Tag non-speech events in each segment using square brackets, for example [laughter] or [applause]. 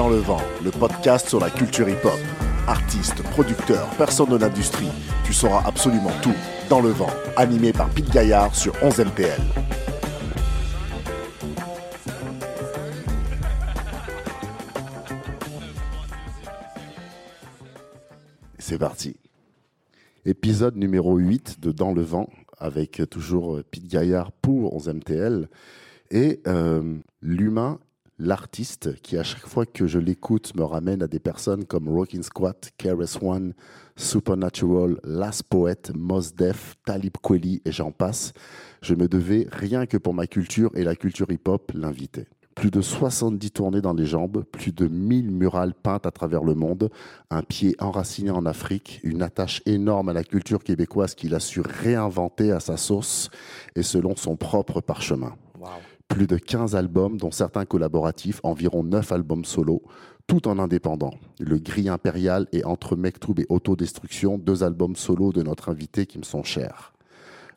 dans le vent, le podcast sur la culture hip-hop. Artistes, producteurs, personnes de l'industrie, tu sauras absolument tout dans le vent, animé par Pete Gaillard sur 11 LPL. C'est parti. Épisode numéro 8 de Dans le vent, avec toujours Pete Gaillard pour 11 MTL. Et euh, l'humain, l'artiste, qui à chaque fois que je l'écoute me ramène à des personnes comme Rockin' Squat, KRS One, Supernatural, Last Poet, Mos Def, Talib Kweli et j'en passe, je me devais, rien que pour ma culture et la culture hip-hop, l'inviter. Plus de 70 tournées dans les jambes, plus de 1000 murales peintes à travers le monde, un pied enraciné en Afrique, une attache énorme à la culture québécoise qu'il a su réinventer à sa sauce et selon son propre parchemin. Plus de 15 albums, dont certains collaboratifs, environ 9 albums solo, tout en indépendant. Le Gris Impérial et Entre Mektoub et Autodestruction, deux albums solo de notre invité qui me sont chers.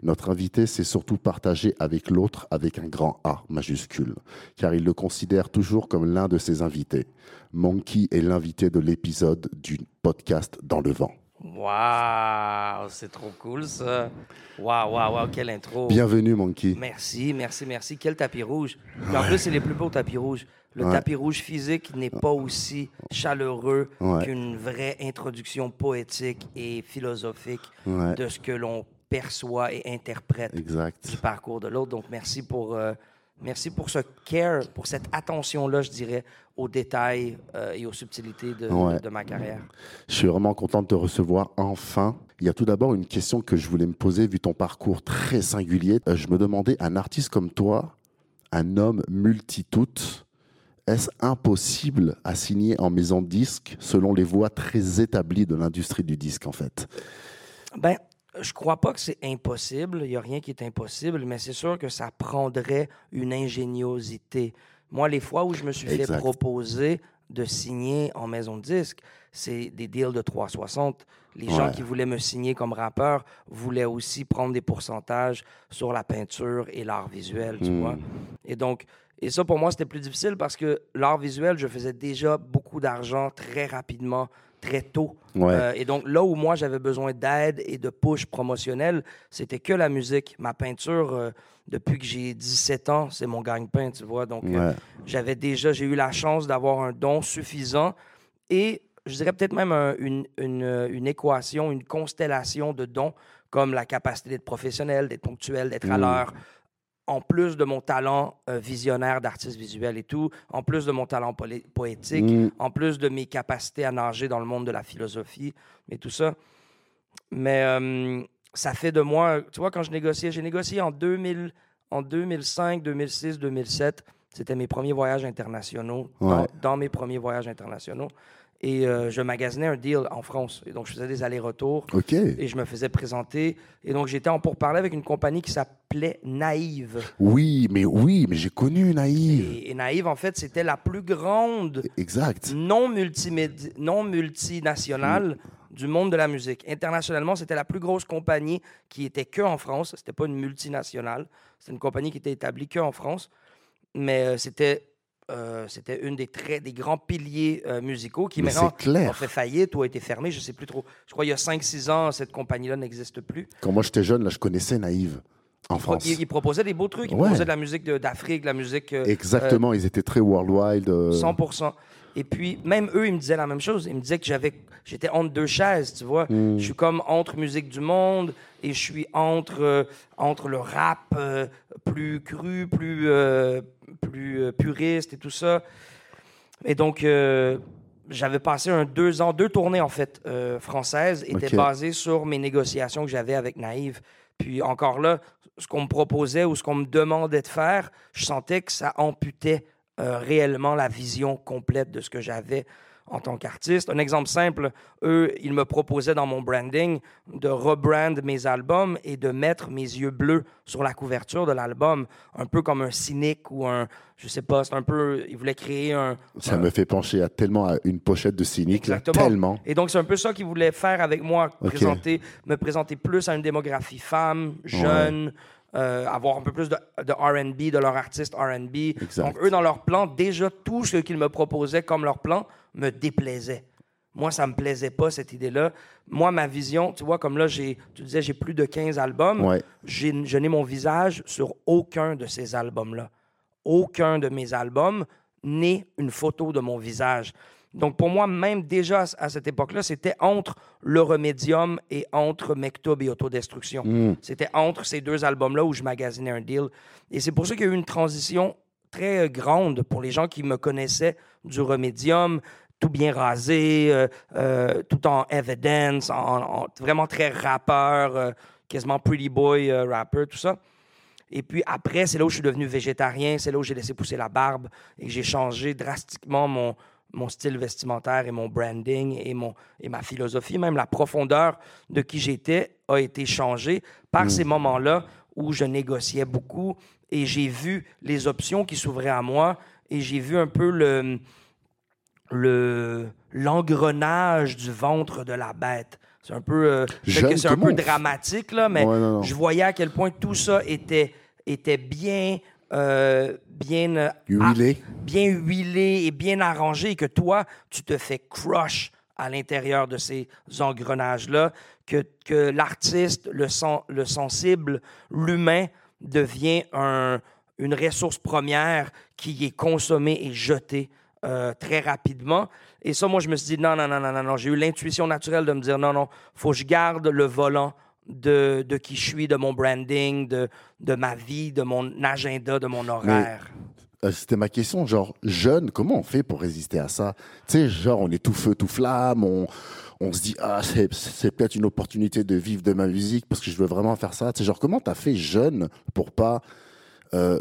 Notre invité s'est surtout partagé avec l'autre avec un grand A majuscule, car il le considère toujours comme l'un de ses invités. Monkey est l'invité de l'épisode du podcast Dans le vent. Waouh, c'est trop cool ça. Waouh, waouh, waouh, quelle intro. Bienvenue, Monkey. Merci, merci, merci. Quel tapis rouge. En plus, c'est les plus beaux tapis rouges. Le tapis rouge physique n'est pas aussi chaleureux qu'une vraie introduction poétique et philosophique de ce que l'on perçoit et interprète exact. du parcours de l'autre. Donc, merci pour, euh, merci pour ce care, pour cette attention-là, je dirais, aux détails euh, et aux subtilités de, de, ma carrière. Je suis vraiment content de te recevoir enfin. Il y a tout d'abord une question que je voulais me poser, vu ton parcours très singulier. Euh, je me demandais, un artiste comme toi, un homme multi-tout, est-ce impossible à signer en maison de disque selon les voies très établies de l'industrie du disque, en fait? Ben, je crois pas que c'est impossible. Il n'y a rien qui est impossible, mais c'est sûr que ça prendrait une ingéniosité. Moi, les fois où je me suis fait proposer de signer en maison de disque, c'est des deals de 360. Les gens qui voulaient me signer comme rappeur voulaient aussi prendre des pourcentages sur la peinture et l'art visuel, tu hmm. vois. Et donc, et ça, pour moi, c'était plus difficile parce que l'art visuel, je faisais déjà beaucoup d'argent très rapidement très tôt. Euh, et donc, là où moi, j'avais besoin d'aide et de push promotionnel, c'était que la musique. Ma peinture, euh, depuis que j'ai 17 ans, c'est mon gagne-pain, tu vois. Donc, euh, j'avais déjà, j'ai eu la chance d'avoir un don suffisant et je dirais peut-être même une, une, une, équation, une constellation de dons, comme la capacité d'être professionnel, d'être ponctuel, d'être à mm. l'heure, en plus de mon talent euh, visionnaire d'artiste visuel et tout, en plus de mon talent poétique, mm. en plus de mes capacités à nager dans le monde de la philosophie, mais tout ça. Mais euh, ça fait de moi, tu vois, quand je négociais, j'ai négocié en, 2000, en 2005, 2006, 2007. C'était mes premiers voyages internationaux, dans, mes premiers voyages internationaux et euh, je magasinais un deal en France. Et donc, je faisais des allers-retours. OK. Et je me faisais présenter. Et donc, j'étais en pourparlers avec une compagnie qui s'appelait Naïve. Oui, mais oui, mais j'ai connu Naïve. Et, Naïve, en fait, c'était la plus grande. Exact. Non, non multinationale. du monde de la musique. Internationalement, c'était la plus grosse compagnie qui était que en France. C'était pas une multinationale. C'était une compagnie qui était établie que en France. Mais euh, c'était euh, c'était une des, très, des grands piliers euh, musicaux qui maintenant a fait faillite ou a été fermé, je ne sais plus trop. Je crois qu'il y a 5-6 ans, cette compagnie-là n'existe plus. Quand moi j'étais jeune, là, je connaissais Naïve. En France. Ils, proposaient des beaux trucs. Ils proposaient de la musique d'Afrique, de la musique. Euh, Exactement, ils étaient très worldwide. 100%. Et puis, même eux, ils me disaient la même chose. Ils me disaient que j'avais, j'étais entre deux chaises, tu vois. Hmm. Je suis comme entre musique du monde et je suis entre, entre le rap plus cru, plus, plus euh, puriste et tout ça. Et donc, euh, j'avais passé un deux ans, deux tournées en fait euh, françaises, étaient basées sur mes négociations que j'avais avec Naïve. Puis encore là, ce qu'on me proposait ou ce qu'on me demandait de faire, je sentais que ça amputait réellement la vision complète de ce que j'avais en tant qu'artiste. Un exemple simple, eux, ils me proposaient dans mon branding de rebrand mes albums et de mettre mes yeux bleus sur la couverture de l'album, un peu comme un cynique ou un, je sais pas, c'est un peu. Il voulait créer un. Ça me fait pencher à tellement à une pochette de cynique. Exactement. tellement. Et donc, c'est un peu ça qu'il voulait faire avec moi, présenter, me présenter plus à une démographie femme, jeune. Euh, avoir un peu plus de, de RB, de leur artiste RB. Donc, eux, dans leur plan, déjà, tout ce qu'ils me proposaient comme leur plan me déplaisait. Moi, ça me plaisait pas, cette idée-là. Moi, ma vision, tu vois, comme là, j'ai, tu disais, j'ai plus de 15 albums. je n'ai mon visage sur aucun de ces albums-là. Aucun de mes albums n'est une photo de mon visage. Donc, pour moi, même déjà à cette époque-là, c'était entre Le Remédium et entre Mektoub et Autodestruction. Hmm. C'était entre ces deux albums-là où je magasinais un deal. Et c'est pour ça qu'il y a eu une transition très grande pour les gens qui me connaissaient du Remédium, tout bien rasé, euh, euh, tout en evidence, en, vraiment très rappeur, euh, quasiment pretty boy rapper, tout ça. Et puis après, c'est là où je suis devenu végétarien, c'est là où j'ai laissé pousser la barbe et que j'ai changé drastiquement mon, mon style vestimentaire et mon branding et, mon, et ma philosophie, même la profondeur de qui j'étais a été changée par mm. ces moments-là où je négociais beaucoup et j'ai vu les options qui s'ouvraient à moi et j'ai vu un peu le, le l'engrenage du ventre de la bête. C'est un peu, euh, c'est un peu dramatique là, mais je voyais à quel point tout ça était était bien euh, bien euh, huilé, bien huilé et bien arrangé, et que toi tu te fais crush à l'intérieur de ces engrenages là, que que l'artiste, le le sensible, l'humain devient un, une ressource première qui est consommée et jetée euh, très rapidement. Et ça, moi, je me suis dit, non, non, non, non, non, non. J'ai eu l'intuition naturelle de me dire, non, non, faut que je garde le volant de, de qui je suis, de mon branding, de, de ma vie, de mon agenda, de mon horaire. Euh, c'était ma question, genre, jeune, comment on fait pour résister à ça? Tu sais, genre, on est tout feu, tout flamme, on, on se dit, ah, c'est peut-être une opportunité de vivre de ma musique parce que je veux vraiment faire ça. Tu sais, genre, comment t'as fait jeune pour pas euh,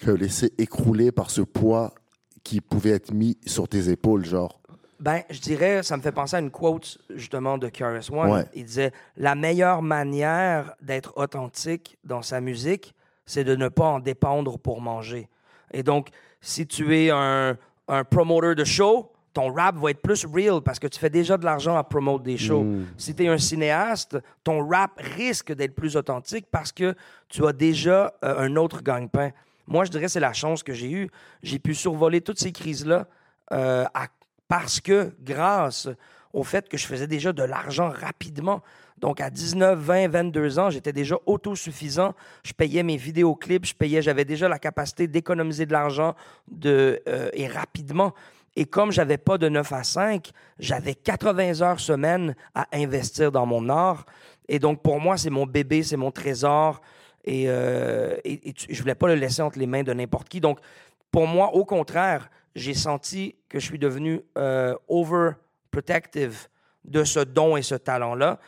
te laisser écrouler par ce poids qui pouvait être mis sur tes épaules, genre? Ben, je dirais, ça me fait penser à une quote justement de Curious One. Il disait La meilleure manière d'être authentique dans sa musique, c'est de ne pas en dépendre pour manger. Et donc, si tu es un, un promoteur de show, ton rap va être plus real parce que tu fais déjà de l'argent à promouvoir des shows. Mm. Si tu es un cinéaste, ton rap risque d'être plus authentique parce que tu as déjà euh, un autre gagne-pain. Moi, je dirais c'est la chance que j'ai eue. J'ai pu survoler toutes ces crises-là euh, parce que grâce au fait que je faisais déjà de l'argent rapidement. Donc, à 19, 20, 22 ans, j'étais déjà autosuffisant. Je payais mes vidéoclips, je payais, j'avais déjà la capacité d'économiser de l'argent euh, et rapidement. Et comme j'avais pas de 9 à 5, j'avais 80 heures semaine à investir dans mon art. Et donc, pour moi, c'est mon bébé, c'est mon trésor. Et, euh, je voulais pas le laisser entre les mains de n'importe qui. Donc, pour moi, au contraire, j'ai senti que je suis devenu euh, overprotective de ce don et ce talent-là.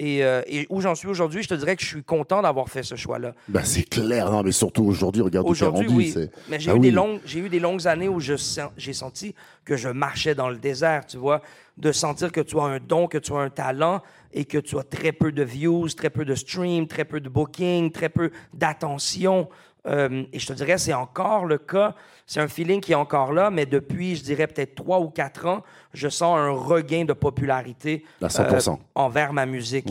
Euh, et, où j'en suis aujourd'hui, je te dirais que je suis content d'avoir fait ce choix-là. Ben, c'est clair, non, mais surtout aujourd'hui, regarde où tu rendu. Oui. Mais j'ai eu, des longues, j'ai eu des longues années où je, j'ai senti que je marchais dans le désert, tu vois, de sentir que tu as un don, que tu as un talent et que tu as très peu de views, très peu de streams, très peu de booking, très peu d'attention. Euh, et je te dirais, c'est encore le cas. C'est un feeling qui est encore là, mais depuis, je dirais peut-être trois ou quatre ans, je sens un regain de popularité euh, envers ma musique.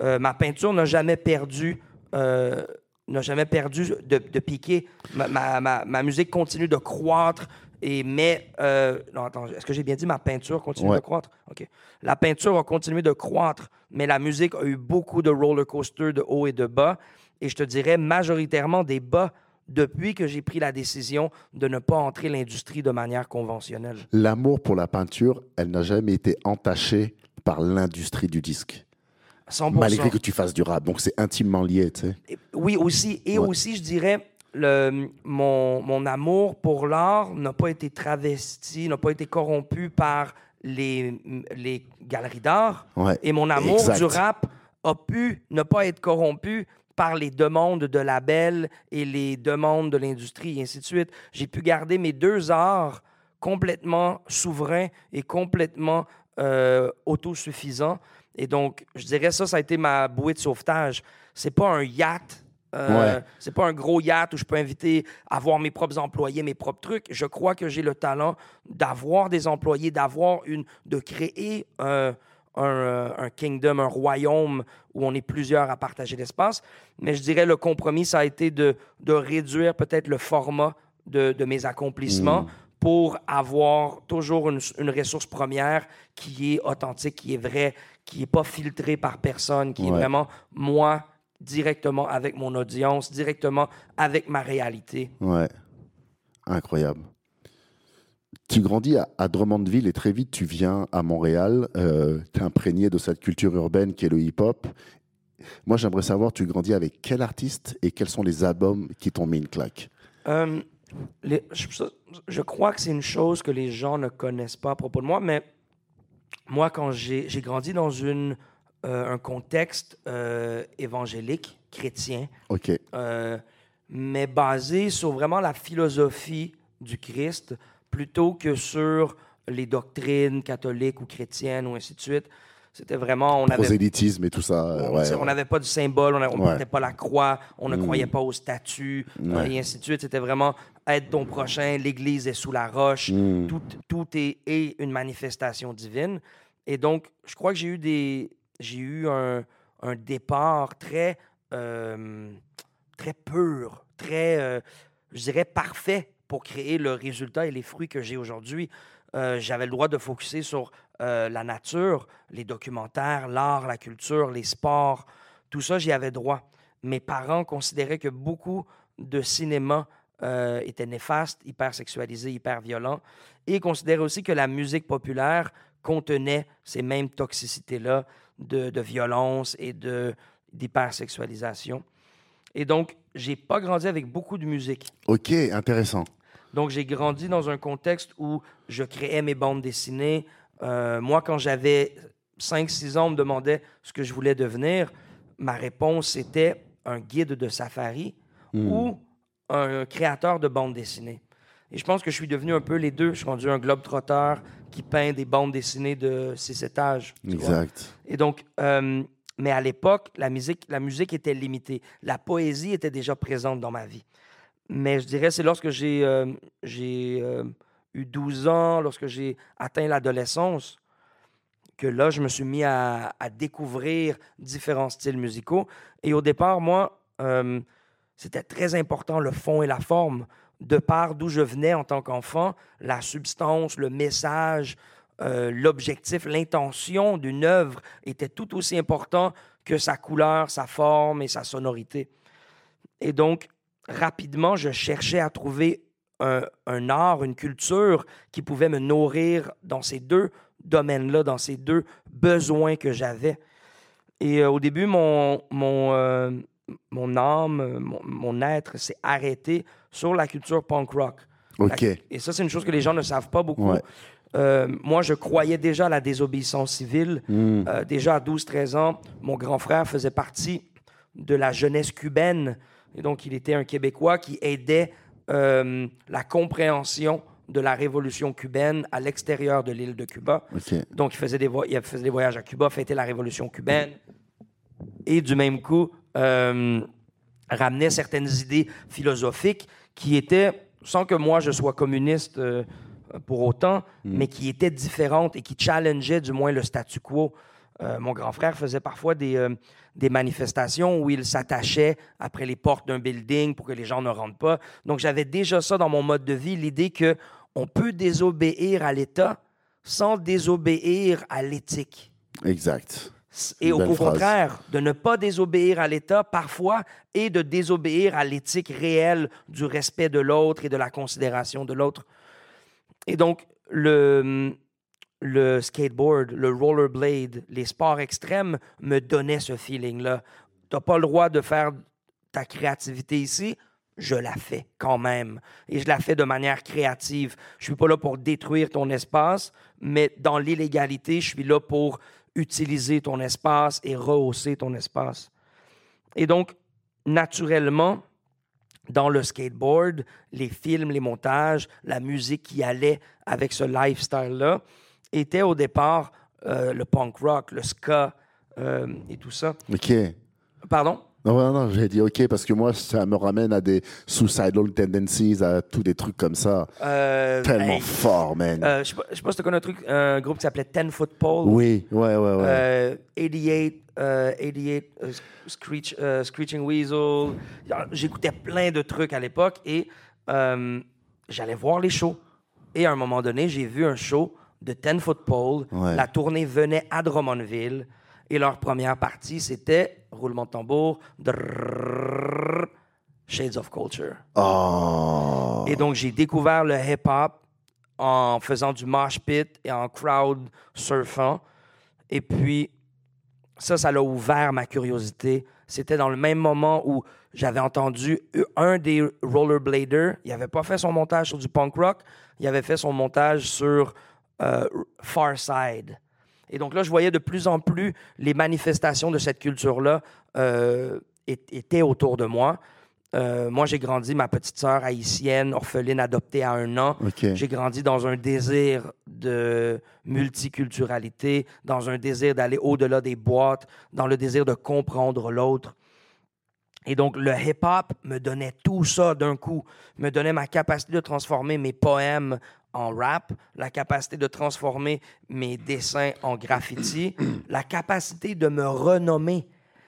Euh, ma peinture n'a jamais perdu. n'a jamais perdu de, piquer. Ma, ma, ma, musique continue de croître. Et mais, non, attends, est-ce que j'ai bien dit ma peinture continue de croître? OK. La peinture a continué de croître, mais la musique a eu beaucoup de roller coaster de haut et de bas et je te dirais majoritairement des bas depuis que j'ai pris la décision de ne pas entrer l'industrie de manière conventionnelle. L'amour pour la peinture, elle n'a jamais été entachée par l'industrie du disque. 100%. Malgré que tu fasses du rap. Donc c'est intimement lié, tu sais. Oui, aussi. Et aussi, je dirais, le, mon, mon amour pour l'art n'a pas été travesti, n'a pas été corrompu par les, les galeries d'art. Et mon amour du rap a pu ne pas être corrompu par les demandes de labels et les demandes de l'industrie et ainsi de suite. J'ai pu garder mes deux arts complètement souverains et complètement euh, autosuffisants. Et donc, je dirais ça, ça a été ma bouée de sauvetage. C'est pas un yacht Euh, C'est pas un gros yacht où je peux inviter à avoir mes propres employés, mes propres trucs. Je crois que j'ai le talent d'avoir des employés, d'avoir une, de créer un, un, kingdom, un royaume où on est plusieurs à partager l'espace. Mais je dirais le compromis, ça a été de, de réduire peut-être le format de, de mes accomplissements. Mm. pour avoir toujours une, une, ressource première qui est authentique, qui est vraie, qui n'est pas filtrée par personne, qui est vraiment moi directement avec mon audience, directement avec ma réalité. Ouais, incroyable. Tu grandis à, Drummondville et très vite tu viens à Montréal. Euh, tu es imprégné de cette culture urbaine qui est le hip-hop. Moi, j'aimerais savoir, tu grandis avec quel artiste et quels sont les albums qui t'ont mis une claque? Euh, je, je, crois que c'est une chose que les gens ne connaissent pas à propos de moi, mais moi, quand j'ai grandi dans une euh, un contexte euh, évangélique, chrétien, mais basé sur vraiment la philosophie du Christ plutôt que sur les doctrines catholiques ou chrétiennes ou ainsi de suite. C'était vraiment. On Prosélytisme et tout ça. On n'avait pas de symbole, on ne portait pas la croix, on ne mm. croyait pas au statut, et ainsi de suite. C'était vraiment être ton prochain, l'Église est sous la roche, mm. tout, tout est, est, une manifestation divine. Et donc, je crois que j'ai eu des, j'ai eu un, départ très, euh, très pur, très, euh, je dirais, parfait pour créer le résultat et les fruits que j'ai aujourd'hui. Euh, j'avais le droit de focuser sur la nature, les documentaires, l'art, la culture, les sports, tout ça, j'y avais droit. Mes parents considéraient que beaucoup de cinéma était néfaste, hyper sexualisé, hyper violent, et considéraient aussi que la musique populaire contenait ces mêmes toxicités-là, de, violence et de, d'hypersexualisation. Et donc, j'ai pas grandi avec beaucoup de musique. OK, intéressant. Donc, j'ai grandi dans un contexte où je créais mes bandes dessinées. Euh, moi, quand j'avais 5-6 ans, on me demandait ce que je voulais devenir. Ma réponse était un guide de safari hmm. ou un créateur de bandes dessinées. Et je pense que je suis devenu un peu les deux. Je suis rendu un globe-trotteur qui peint des bandes dessinées de six étages. Exact. Et donc, euh, mais à l'époque, la musique, la musique était limitée. La poésie était déjà présente dans ma vie. Mais je dirais, c'est lorsque j'ai euh, euh, eu 12 ans, lorsque j'ai atteint l'adolescence, que là, je me suis mis à, découvrir différents styles musicaux. Et au départ, moi, c'était très important le fond et la forme de part d'où je venais en tant qu'enfant, la substance, le message, euh, l'objectif, l'intention d'une œuvre était tout aussi important que sa couleur, sa forme et sa sonorité. Et donc, rapidement, je cherchais à trouver un, art, une culture qui pouvait me nourrir dans ces deux domaines-là, dans ces deux besoins que j'avais. Et euh, au début, mon, mon, euh, mon âme, mon, être s'est arrêté sur la culture punk rock. OK. et ça, c'est une chose que les gens ne savent pas beaucoup. Euh, moi, je croyais déjà à la désobéissance civile. Hmm. Déjà à 12-13 ans, mon grand frère faisait partie de la jeunesse cubaine. Et donc, il était un Québécois qui aidait euh, la compréhension de la révolution cubaine à l'extérieur de l'île de Cuba. Donc, il faisait, des il faisait des voyages à Cuba, fêtait la révolution cubaine. Et du même coup, ramenait certaines idées philosophiques qui étaient, sans que moi je sois communiste euh, pour autant, hmm. mais qui étaient différentes et qui challengeaient du moins le statu quo. Euh, mon grand frère faisait parfois des, euh, des manifestations où il s'attachait après les portes d'un building pour que les gens ne rentrent pas. Donc j'avais déjà ça dans mon mode de vie, l'idée que on peut désobéir à l'État sans désobéir à l'éthique. Exact. Et au contraire, de ne pas désobéir à l'État parfois et de désobéir à l'éthique réelle du respect de l'autre et de la considération de l'autre. Et donc, le, le skateboard, le rollerblade, les sports extrêmes me donnaient ce feeling-là. Tu n'as pas le droit de faire ta créativité ici, je la fais quand même. Et je la fais de manière créative. Je suis pas là pour détruire ton espace, mais dans l'illégalité, je suis là pour utiliser ton espace et rehausser ton espace. Et donc, naturellement, dans le skateboard, les films, les montages, la musique qui allait avec ce lifestyle-là, était au départ euh, le punk rock, le ska euh, et tout ça. OK. Pardon? Non, non, j'ai dit OK parce que moi, ça me ramène à des suicidal tendencies, à tous des trucs comme ça. Euh, Tellement hey, fort, man. euh, je sais pas, si tu connais un truc, un groupe qui s'appelait Ten Foot Pole. oui, ouais, ouais, ouais. Euh, 88, euh, 88 euh, Screech, Screeching Weasel. J'écoutais plein de trucs à l'époque et j'allais voir les shows. Et à un moment donné, j'ai vu un show de Ten Foot Pole. Ouais. La tournée venait à Drummondville et leur première partie, c'était roulement de tambour, drrrr, Shades of Culture. Oh. Et donc, j'ai découvert le hip-hop en faisant du mosh pit et en crowd surfant. Et puis, ça, ça l'a ouvert ma curiosité. C'était dans le même moment où j'avais entendu un des rollerbladers. Il n'avait pas fait son montage sur du punk rock. Il avait fait son montage sur euh, Far Side. Et donc là, je voyais de plus en plus les manifestations de cette culture-là euh, étaient autour de moi. Euh, moi, j'ai grandi, ma petite sœur haïtienne, orpheline, adoptée à un an. J'ai grandi dans un désir de multiculturalité, dans un désir d'aller au-delà des boîtes, dans le désir de comprendre l'autre. Et donc, le hip-hop me donnait tout ça d'un coup, me donnait ma capacité de transformer mes poèmes en rap, la capacité de transformer mes dessins en graffiti, [clears throat] la capacité de me renommer.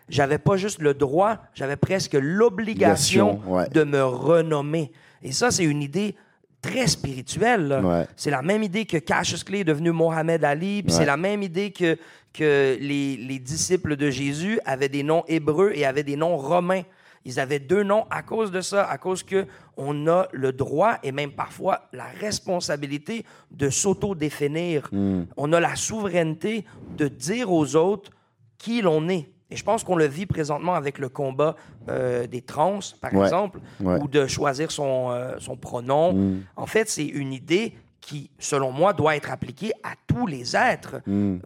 J'avais pas juste le droit, j'avais presque l'obligation ouais. de me renommer. Et ça, c'est une idée très spirituelle. Ouais. C'est la même idée que Cassius Clay est devenu Mohamed Ali, puis Ouais. c'est la même idée que, que les, les disciples de Jésus avaient des noms hébreux et avaient des noms romains. Ils avaient deux noms à cause de ça, à cause que on a le droit et même parfois la responsabilité de s'auto-définir. On a la souveraineté de dire aux autres qui l'on est. Et je pense qu'on le vit présentement avec le combat euh, des trans, par Ouais. exemple, Ouais. ou de choisir son, euh, son pronom. En fait, c'est une idée qui, selon moi, doit être appliquée à tous les êtres,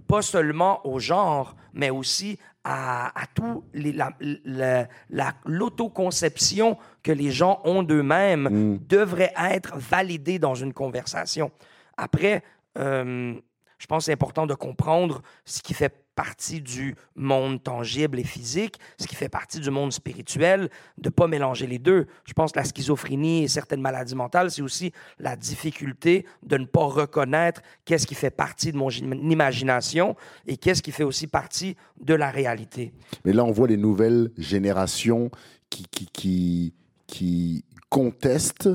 pas seulement au genre, mais aussi à, à tout les, la, la- la- l'autoconception que les gens ont d'eux-mêmes devrait être validée dans une conversation. Après, euh, je pense que c'est important de comprendre ce qui fait partie du monde tangible et physique, ce qui fait partie du monde spirituel, de ne pas mélanger les deux. Je pense que la schizophrénie et certaines maladies mentales, c'est aussi la difficulté de ne pas reconnaître qu'est-ce qui fait partie de mon im- imagination et qu'est-ce qui fait aussi partie de la réalité. Mais là, on voit les nouvelles générations qui, qui contestent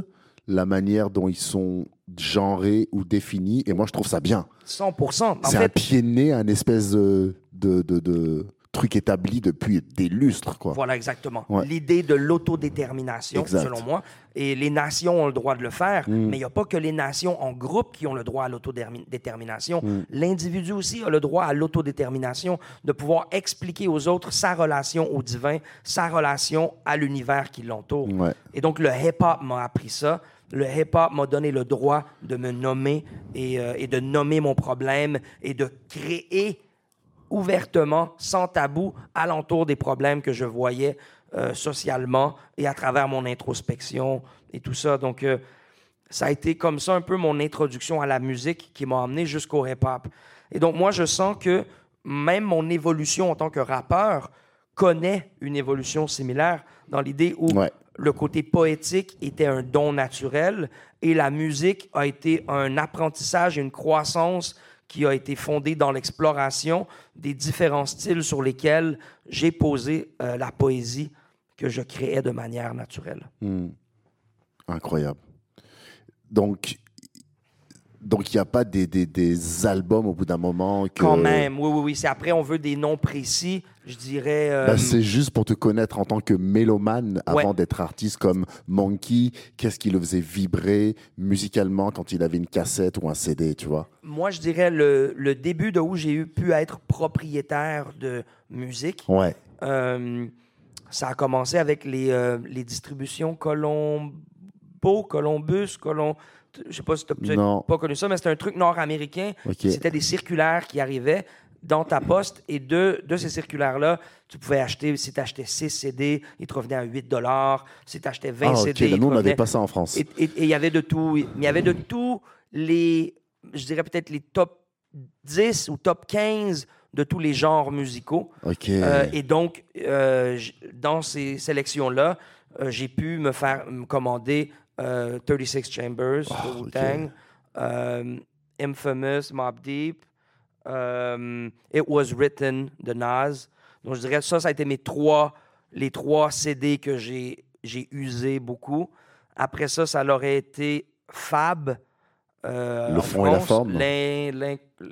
la manière dont ils sont genrés ou définis. Et moi, je trouve ça bien. 100 En C'est un pied de nez à un espèce de, de, de, de truc établi depuis des lustres. Quoi. Voilà, exactement. Ouais. L'idée de l'autodétermination. Mm. selon moi. Et les nations ont le droit de le faire, mais il n'y a pas que les nations en groupe qui ont le droit à l'autodétermination. Mm. L'individu aussi a le droit à l'autodétermination, de pouvoir expliquer aux autres sa relation au divin, sa relation à l'univers qui l'entoure. Ouais. Et donc, le hip-hop m'a appris ça. Le hip-hop m'a donné le droit de me nommer et, euh, et de nommer mon problème et de créer ouvertement, sans tabou, alentour des problèmes que je voyais euh, socialement et à travers mon introspection et tout ça. Donc, euh, ça a été comme ça un peu mon introduction à la musique qui m'a amené jusqu'au hip-hop. Et donc, moi, je sens que même mon évolution en tant que rappeur connaît une évolution similaire dans l'idée où Ouais. le côté poétique était un don naturel et la musique a été un apprentissage et une croissance qui a été fondée dans l'exploration des différents styles sur lesquels j'ai posé euh, la poésie que je créais de manière naturelle. Incroyable. Donc, donc il n'y a pas des, des, des albums au bout d'un moment que... Quand même, oui, oui, oui. C'est après, on veut des noms précis, je dirais. euh, Bah, c'est juste pour te connaître en tant que mélomane avant Ouais. d'être artiste comme Monkey. Qu'est-ce qui le faisait vibrer musicalement quand il avait une cassette ou un CD, tu vois? Moi, je dirais le, le début de où j'ai eu pu être propriétaire de musique. Ouais. Euh, ça a commencé avec les, euh, les distributions Colombo, Columbus, Colom... Je sais pas si tu n'as pas connu ça, mais c'était un truc nord-américain. C'était des circulaires qui arrivaient dans ta poste et de, de ces circulaires-là, tu pouvais acheter, si tu achetais 6 CD, ils te revenaient à 8 Si tu achetais 20 Ah, ok. CD, ils nous, on n'avait pas ça en France. et il y avait de tout. Mais il y avait de tous les, je dirais peut-être les top 10 ou top 15 de tous les genres musicaux. et donc, dans ces sélections-là, j'ai pu me faire me commander 36 Chambers de Wu-Tang, Infamous, Mob Deep, It Was Written de Nas. Donc, je dirais ça, ça a été mes trois, les trois CD que j'ai usé beaucoup. Après ça, ça aurait été Fab. Euh, le fond et la forme.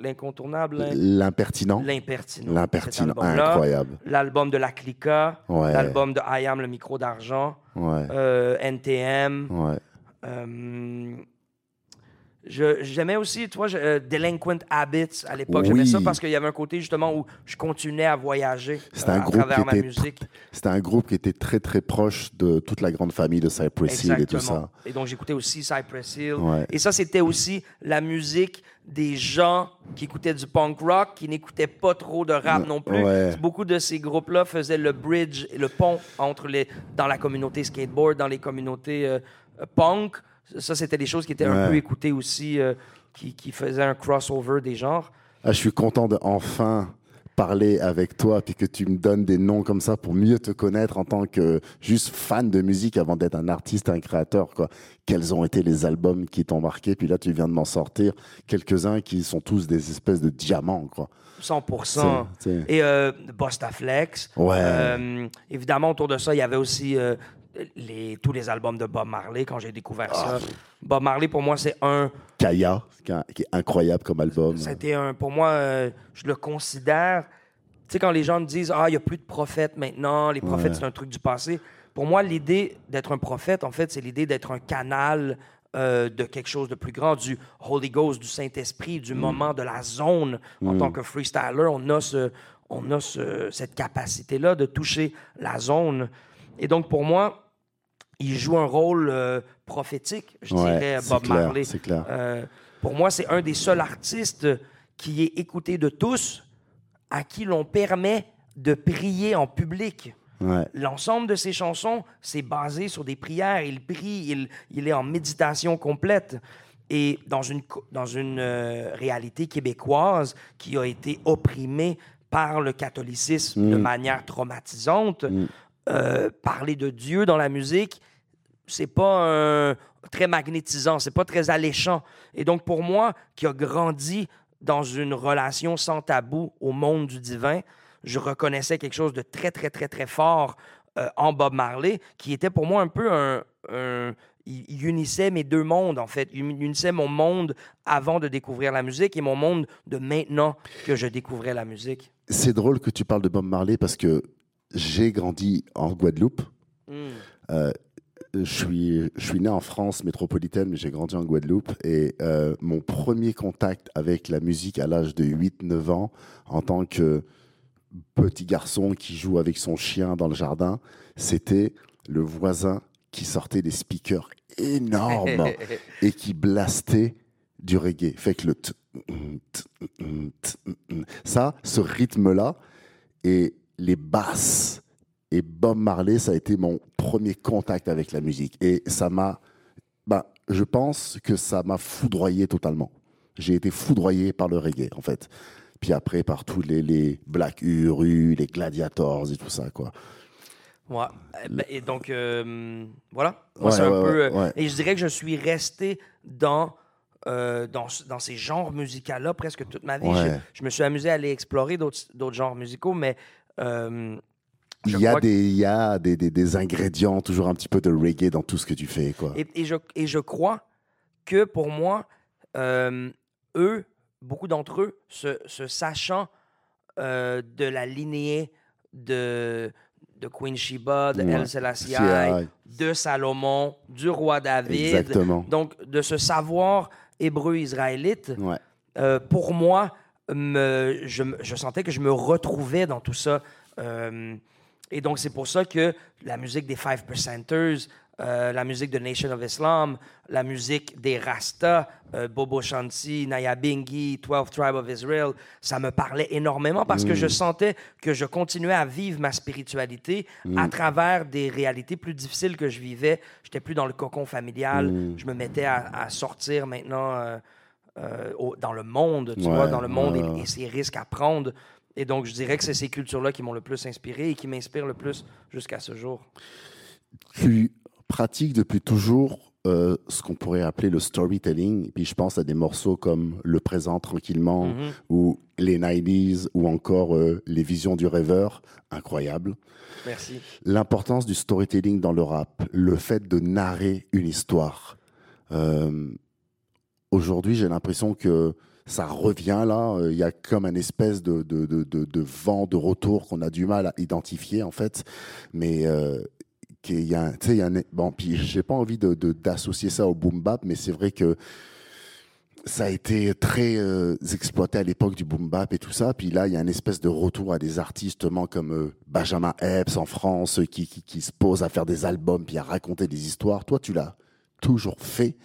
L'incontournable. L'impertinent. L'impertinent. L'impertinent, incroyable. L'album de La Clica. L'album de I Am, le micro d'argent. Ouais. Euh, NTM. Ouais. Euh, J'aimais aussi, tu vois, euh, Delinquent Habits à l'époque. J'aimais ça parce qu'il y avait un côté justement où je continuais à voyager euh, à travers ma musique. C'était un groupe qui était très très proche de toute la grande famille de Cypress Hill et tout ça. Et donc j'écoutais aussi Cypress Hill. Et ça, c'était aussi la musique des gens qui écoutaient du punk rock, qui n'écoutaient pas trop de rap non plus. Beaucoup de ces groupes-là faisaient le bridge le pont entre les, dans la communauté skateboard, dans les communautés euh, punk ça, c'était des choses qui étaient un peu écoutées aussi, euh, qui, qui, faisaient un crossover des genres. Ah, je suis content de enfin parler avec toi puis que tu me donnes des noms comme ça pour mieux te connaître en tant que juste fan de musique avant d'être un artiste, un créateur. Quoi. Quels ont été les albums qui t'ont marqué? Puis là, tu viens de m'en sortir quelques-uns qui sont tous des espèces de diamants. Quoi. 100%. Et euh, Bostaflex. Ouais. Euh, évidemment, autour de ça, il y avait aussi euh, les, tous les albums de Bob Marley quand j'ai découvert ça. Ah. Bob Marley, pour moi, c'est un. Kaya, qui est incroyable comme album. C'était un. Pour moi, euh, je le considère. Tu sais, quand les gens me disent Ah, il n'y a plus de prophètes maintenant, les prophètes, c'est un truc du passé. Pour moi, l'idée d'être un prophète, en fait, c'est l'idée d'être un canal euh, de quelque chose de plus grand, du Holy Ghost, du Saint-Esprit, du mm. moment, de la zone. En mm. tant que freestyler, on a, ce, on a ce, cette capacité-là de toucher la zone. Et donc, pour moi, il joue un rôle euh, prophétique, je dirais, Bob Marley. Clair. Euh, pour moi, c'est un des seuls artistes qui est écouté de tous, à qui l'on permet de prier en public. L'ensemble de ses chansons, c'est basé sur des prières. Il prie, il, il, est en méditation complète. Et dans une, dans une euh, réalité québécoise qui a été opprimée par le catholicisme de mm. manière traumatisante, mm. Parler de Dieu dans la musique, c'est pas très magnétisant, c'est pas très alléchant. Et donc pour moi, qui a grandi dans une relation sans tabou au monde du divin, je reconnaissais quelque chose de très très très très fort euh, en Bob Marley, qui était pour moi un peu un, il unissait mes deux mondes, en fait. Il unissait mon monde avant de découvrir la musique et mon monde de maintenant que je découvrais la musique. C'est drôle que tu parles de Bob Marley parce que j'ai grandi en Guadeloupe. Euh, je suis, je suis né en France métropolitaine, mais j'ai grandi en Guadeloupe. Et euh, mon premier contact avec la musique à l'âge de 8-9 ans, en tant que petit garçon qui joue avec son chien dans le jardin, c'était le voisin qui sortait des speakers énormes et qui blastait du reggae. Fait que le ça, ce rythme-là, et les basses. Et Bob Marley, ça a été mon premier contact avec la musique. Et ça m'a, ben, je pense que ça m'a foudroyé totalement. J'ai été foudroyé par le reggae, en fait. Puis après, par tous les, les Black Uru, les Gladiators et tout ça, quoi. Ouais. Eh ben, et donc, euh, voilà. Moi, un peu, euh, Et je dirais que je suis resté dans euh, dans, dans, ces genres musicaux-là presque toute ma vie. Je, me suis amusé à aller explorer d'autres genres musicaux, mais euh, il y, a des, il y a des, des, ingrédients, toujours un petit peu de reggae dans tout ce que tu fais. Quoi. Et, et, je, et je crois que pour moi, euh, eux, beaucoup d'entre eux, se, se sachant euh, de la lignée de, de Queen Sheba, de El Selassie, de Salomon, du roi David. Exactement. Donc, de ce savoir hébreu-israélite, pour moi, me, je, je, sentais que je me retrouvais dans tout ça. Et donc, c'est pour ça que la musique des Five Percenters, euh, la musique de Nation of Islam, la musique des Rasta, euh, Bobo Shanti, Naya Bingi, 12 Tribe of Israel, ça me parlait énormément parce que je mm. sentais que je continuais à vivre ma spiritualité mm. à travers des réalités plus difficiles que je vivais. J'étais plus dans le cocon familial. Mm. Je me mettais à, à sortir maintenant euh, dans le monde, tu vois, dans le monde et, ses risques à prendre. Et donc, je dirais que c'est ces cultures-là qui m'ont le plus inspiré et qui m'inspirent le plus jusqu'à ce jour. Tu pratiques depuis toujours euh, ce qu'on pourrait appeler le storytelling. puis je pense à des morceaux comme Le présent tranquillement mm-hmm. ou Les 90s ou encore euh, Les visions du rêveur. Incroyable. Merci. L'importance du storytelling dans le rap, le fait de narrer une histoire. Euh, aujourd'hui, j'ai l'impression que ça revient là. Il y a comme un espèce de, vent de retour qu'on a du mal à identifier en fait. Mais qu'il y a, y a un, bon, puis j'ai pas envie d'associer ça au boom bap, mais c'est vrai que ça a été très euh, exploité à l'époque du boom bap et tout ça. Puis là, il y a une espèce de retour à des artistes comme euh, Benjamin Epps en France qui, se pose à faire des albums puis à raconter des histoires. Toi, tu l'as toujours fait.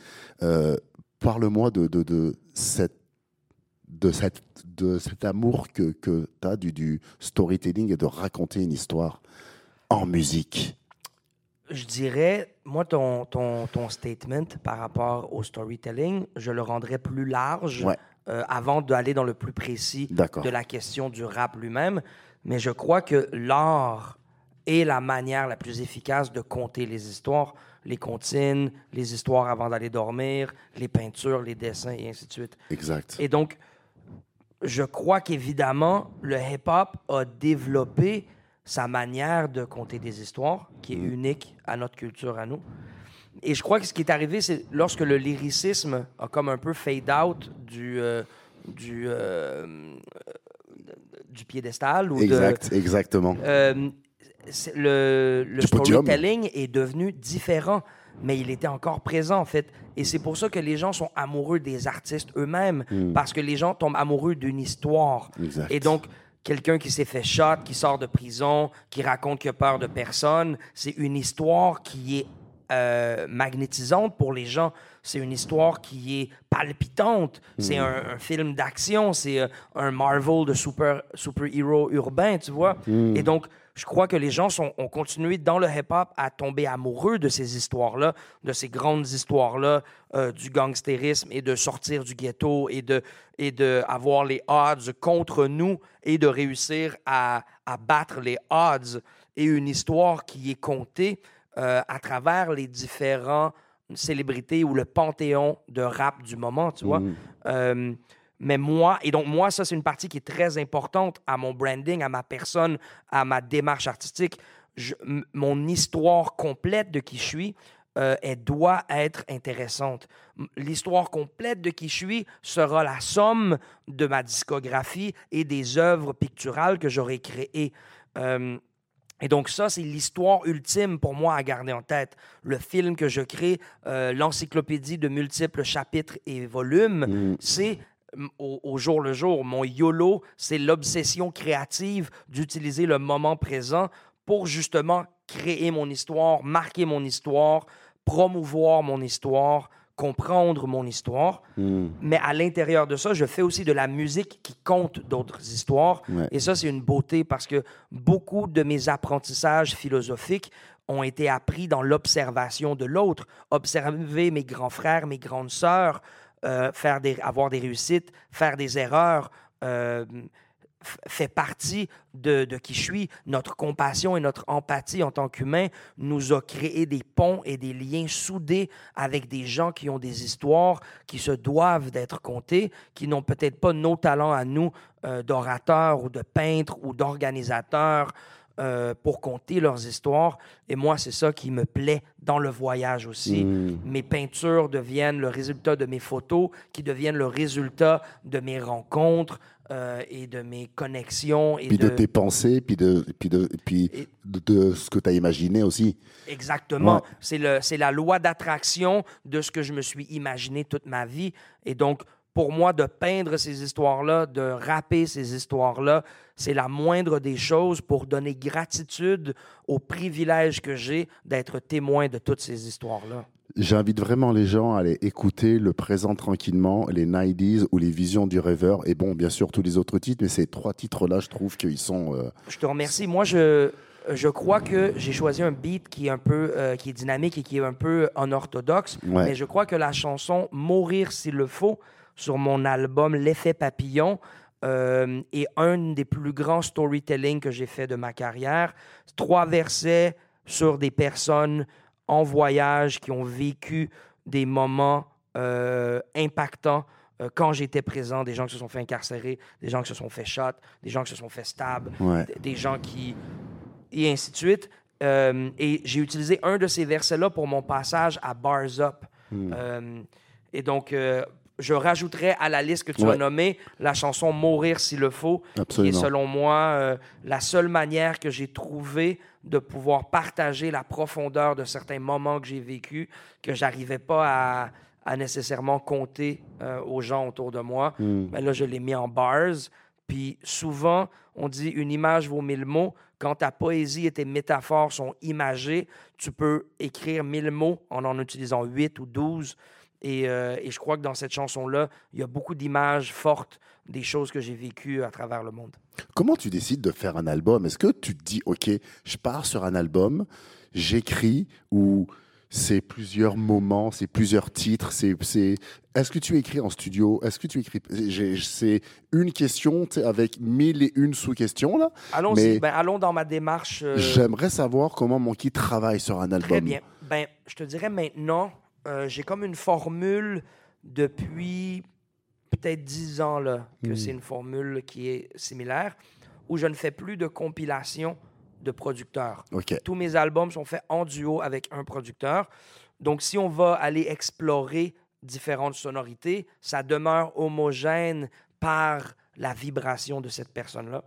Euh, parle-moi de, de, cette de, cette, de cet amour que, que tu as du, du storytelling et de raconter une histoire en musique je dirais, moi, ton, ton, ton, statement par rapport au storytelling, je le rendrais plus large euh, avant d'aller dans le plus précis de la question du rap lui-même. Mais je crois que l'art est la manière la plus efficace de compter les histoires, les comptines, les histoires avant d'aller dormir, les peintures, les dessins et ainsi de suite. Exact. Et donc, je crois qu'évidemment, le hip-hop a développé sa manière de conter des histoires, qui est mm. unique à notre culture, à nous. Et je crois que ce qui est arrivé, c'est lorsque le lyricisme a comme un peu fade out du, euh, du, euh, du piédestal. Ou exact, exactement. Euh, le, le storytelling est devenu différent, mais il était encore présent, en fait. Et c'est pour ça que les gens sont amoureux des artistes eux-mêmes, mm. parce que les gens tombent amoureux d'une histoire. Exact. Et donc, quelqu'un qui s'est fait shot, qui sort de prison, qui raconte qu'il a peur de personne. C'est une histoire qui est euh, magnétisante pour les gens. C'est une histoire qui est palpitante. C'est hmm. un, film d'action. C'est euh, un Marvel de super, super-héros urbain, tu vois. Hmm. Et donc, je crois que les gens sont, ont continué dans le hip-hop à tomber amoureux de ces histoires-là, de ces grandes histoires-là euh, du gangstérisme et de sortir du ghetto et de, et de avoir les odds contre nous et de réussir à, à battre les odds et une histoire qui est contée euh, à travers les différents célébrités ou le panthéon de rap du moment, tu vois. Mmh. Euh, mais moi, et donc moi, ça, c'est une partie qui est très importante à mon branding, à ma personne, à ma démarche artistique. mon histoire complète de qui je suis, euh, elle doit être intéressante. L'histoire complète de qui je suis sera la somme de ma discographie et des œuvres picturales que j'aurai créées. Euh, et donc ça, c'est l'histoire ultime pour moi à garder en tête. Le film que je crée, euh, l'encyclopédie de multiples chapitres et volumes, mm. c'est au, jour le jour. Mon YOLO, c'est l'obsession créative d'utiliser le moment présent pour justement créer mon histoire, marquer mon histoire, promouvoir mon histoire, comprendre mon histoire. Hmm. Mais à l'intérieur de ça, je fais aussi de la musique qui compte d'autres histoires. Et ça, c'est une beauté parce que beaucoup de mes apprentissages philosophiques ont été appris dans l'observation de l'autre. Observer mes grands frères, mes grandes sœurs, euh, faire des, avoir des réussites, faire des erreurs, euh, fait partie de, qui je suis. Notre compassion et notre empathie en tant qu'humain nous a créé des ponts et des liens soudés avec des gens qui ont des histoires qui se doivent d'être contées, qui n'ont peut-être pas nos talents à nous euh, d'orateurs ou de peintres ou d'organisateurs. Euh, pour conter leurs histoires. Et moi, c'est ça qui me plaît dans le voyage aussi. Hmm. Mes peintures deviennent le résultat de mes photos, qui deviennent le résultat de mes rencontres, euh, et de mes connexions. Et puis de, tes pensées, puis de, puis de, puis de, ce que tu as imaginé aussi. Exactement. C'est la loi d'attraction de ce que je me suis imaginé toute ma vie. Et donc, pour moi, de peindre ces histoires-là, de rapper ces histoires-là, c'est la moindre des choses pour donner gratitude au privilège que j'ai d'être témoin de toutes ces histoires-là. J'invite vraiment les gens à aller écouter Le Présent tranquillement, les 90s ou Les Visions du Rêveur. Et bon, bien sûr, tous les autres titres, mais ces trois titres-là, je trouve qu'ils sont. Euh, je te remercie. Moi, je, je crois que j'ai choisi un beat qui est un peu euh, qui est dynamique et qui est un peu unorthodoxe. Mais je crois que la chanson Mourir s'il le faut sur mon album L'effet papillon et un des plus grands storytelling que j'ai fait de ma carrière. Trois versets sur des personnes en voyage qui ont vécu des moments impactants quand j'étais présent, des gens qui se sont fait incarcérer, des gens qui se sont fait shot, des gens qui se sont fait stab, des gens qui... et ainsi de suite. et j'ai utilisé un de ces versets-là pour mon passage à Bars Up. Hmm. et donc, je rajouterais à la liste que tu as nommée la chanson Mourir s'il le faut, qui est selon moi euh, la seule manière que j'ai trouvé de pouvoir partager la profondeur de certains moments que j'ai vécus que j'arrivais pas à, nécessairement compter euh, aux gens autour de moi. Mais hmm. ben là, je l'ai mis en bars. Puis souvent, on dit une image vaut mille mots. Quand ta poésie et tes métaphores sont imagées, tu peux écrire mille mots en en utilisant huit ou douze. Euh, et, je crois que dans cette chanson-là, il y a beaucoup d'images fortes des choses que j'ai vécues à travers le monde. Comment tu décides de faire un album? Est-ce que tu te dis, OK, je pars sur un album, j'écris ou c'est plusieurs moments, c'est plusieurs titres, c'est est-ce que tu écris en studio? Est-ce que tu écris C'est une question avec mille et une sous-questions là. Allons ben, allons dans ma démarche. Euh, J'aimerais savoir comment Monkey travaille sur un album. Très bien. Ben, je te dirais maintenant, euh, j'ai comme une formule depuis peut-être dix ans là, que hmm. c'est une formule qui est similaire, où je ne fais plus de compilation de producteurs. Tous mes albums sont faits en duo avec un producteur. Donc, si on va aller explorer différentes sonorités, ça demeure homogène par la vibration de cette personne-là.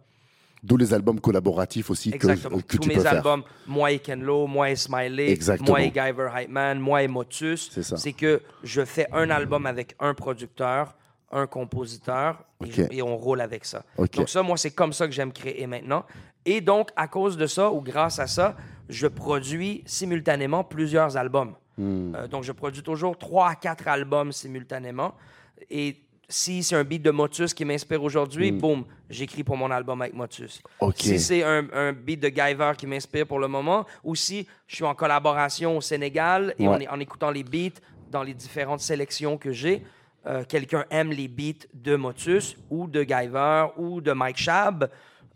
D'où les albums collaboratifs aussi Exactement. que, que Tous mes albums, moi et Ken Lo, moi et Smiley, moi et Guyver Heitman, moi et Motus, c'est que je fais un album avec un producteur, un compositeur, et, on roule avec ça. Donc ça, moi, c'est comme ça que j'aime créer maintenant. Et donc, à cause de ça, ou grâce à ça, je produis simultanément plusieurs albums. Hmm. Euh, donc, je produis toujours trois à quatre albums simultanément. Et si c'est un beat de Motus qui m'inspire aujourd'hui, hmm. boum, j'écris pour mon album avec Motus. Si c'est un, beat de Guyver qui m'inspire pour le moment, ou si je suis en collaboration au Sénégal et en écoutant les beats dans les différentes sélections que j'ai, euh, quelqu'un aime les beats de Motus ou de Guyver ou de Mike Shab.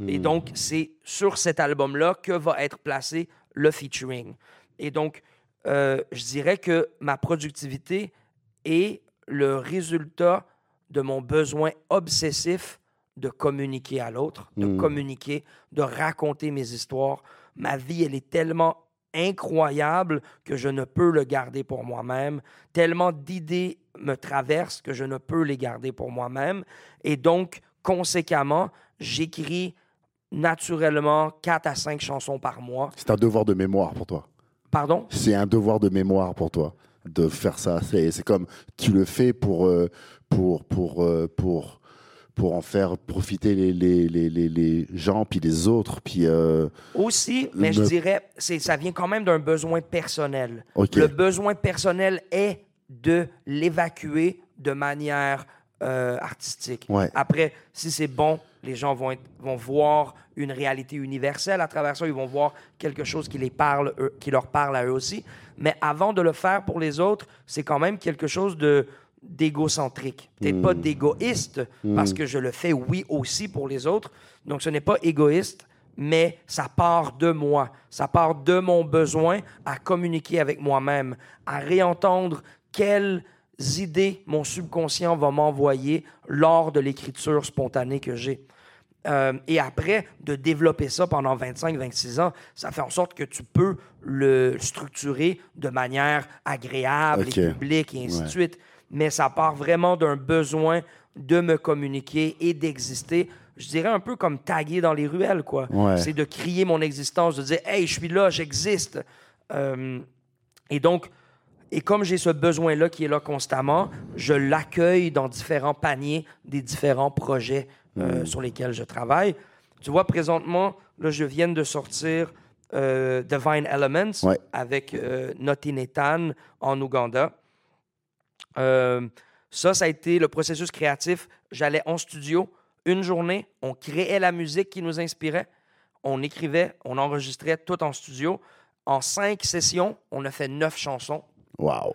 Et hmm. donc, c'est sur cet album-là que va être placé le featuring. Et donc, euh, je dirais que ma productivité est le résultat de mon besoin obsessif de communiquer à l'autre, de hmm. communiquer, de raconter mes histoires. Ma vie, elle est tellement incroyable que je ne peux le garder pour moi-même. Tellement d'idées me traversent que je ne peux les garder pour moi-même. Et donc, conséquemment, j'écris naturellement quatre à cinq chansons par mois. C'est un devoir de mémoire pour toi. Pardon? C'est un devoir de mémoire pour toi de faire ça. C'est comme tu le fais pour, euh, pour, pour, euh, pour, pour en faire profiter les, les, les, les gens, puis les autres. Puis, euh, Aussi, mais je dirais, ça vient quand même d'un besoin personnel. Le besoin personnel est de l'évacuer de manière euh, artistique. Après, si c'est bon, les gens vont, vont voir une réalité universelle à travers ça. Ils vont voir quelque chose qui, les parle, qui leur parle à eux aussi. Mais avant de le faire pour les autres, c'est quand même quelque chose de d'égocentrique, peut-être pas hmm. d'égoïste, parce hmm. que je le fais, oui, aussi pour les autres. Donc, ce n'est pas égoïste, mais ça part de moi. Ça part de mon besoin à communiquer avec moi-même, à réentendre quelles idées mon subconscient va m'envoyer lors de l'écriture spontanée que j'ai. Euh, et après, de développer ça pendant 25-26 ans, ça fait en sorte que tu peux le structurer de manière agréable et publique et ainsi de suite mais ça part vraiment d'un besoin de me communiquer et d'exister. Je dirais un peu comme taguer dans les ruelles, quoi. C'est de crier mon existence, de dire Hey, je suis là, j'existe. Euh, et donc, et comme j'ai ce besoin-là qui est là constamment, je l'accueille dans différents paniers des différents projets euh, sur lesquels je travaille. Tu vois, présentement, là, je viens de sortir euh, Divine Elements avec Noti Nathan en Ouganda. Euh, ça, ça a été le processus créatif. J'allais en studio une journée, on créait la musique qui nous inspirait, on écrivait, on enregistrait tout en studio. En cinq sessions, on a fait neuf chansons. Wow.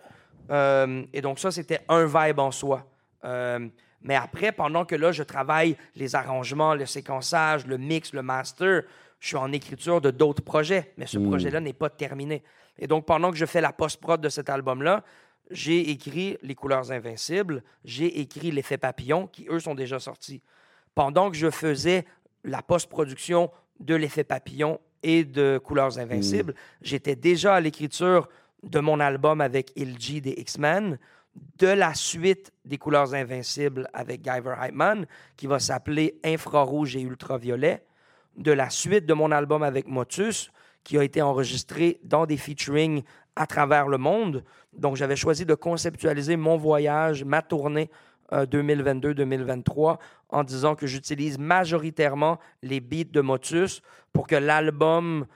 Euh, et donc ça, c'était un vibe en soi. Euh, Mais après, pendant que là, je travaille les arrangements, le séquençage, le mix, le master, je suis en écriture de d'autres projets, mais ce hmm. projet-là n'est pas terminé. Et donc, pendant que je fais la post-prod de cet album-là, j'ai écrit Les couleurs invincibles, j'ai écrit L'effet papillon, qui eux sont déjà sortis. Pendant que je faisais la post-production de L'effet papillon et de Couleurs invincibles, hmm. j'étais déjà à l'écriture de mon album avec Ilji des X-Men, de la suite des Couleurs invincibles avec Guyver Hypeman, qui va s'appeler Infrarouge et Ultraviolet, de la suite de mon album avec Motus, qui a été enregistré dans des featuring à travers le monde. Donc, j'avais choisi de conceptualiser mon voyage, ma tournée 2022-2023 euh, en disant que j'utilise majoritairement les beats de Motus pour que l'album,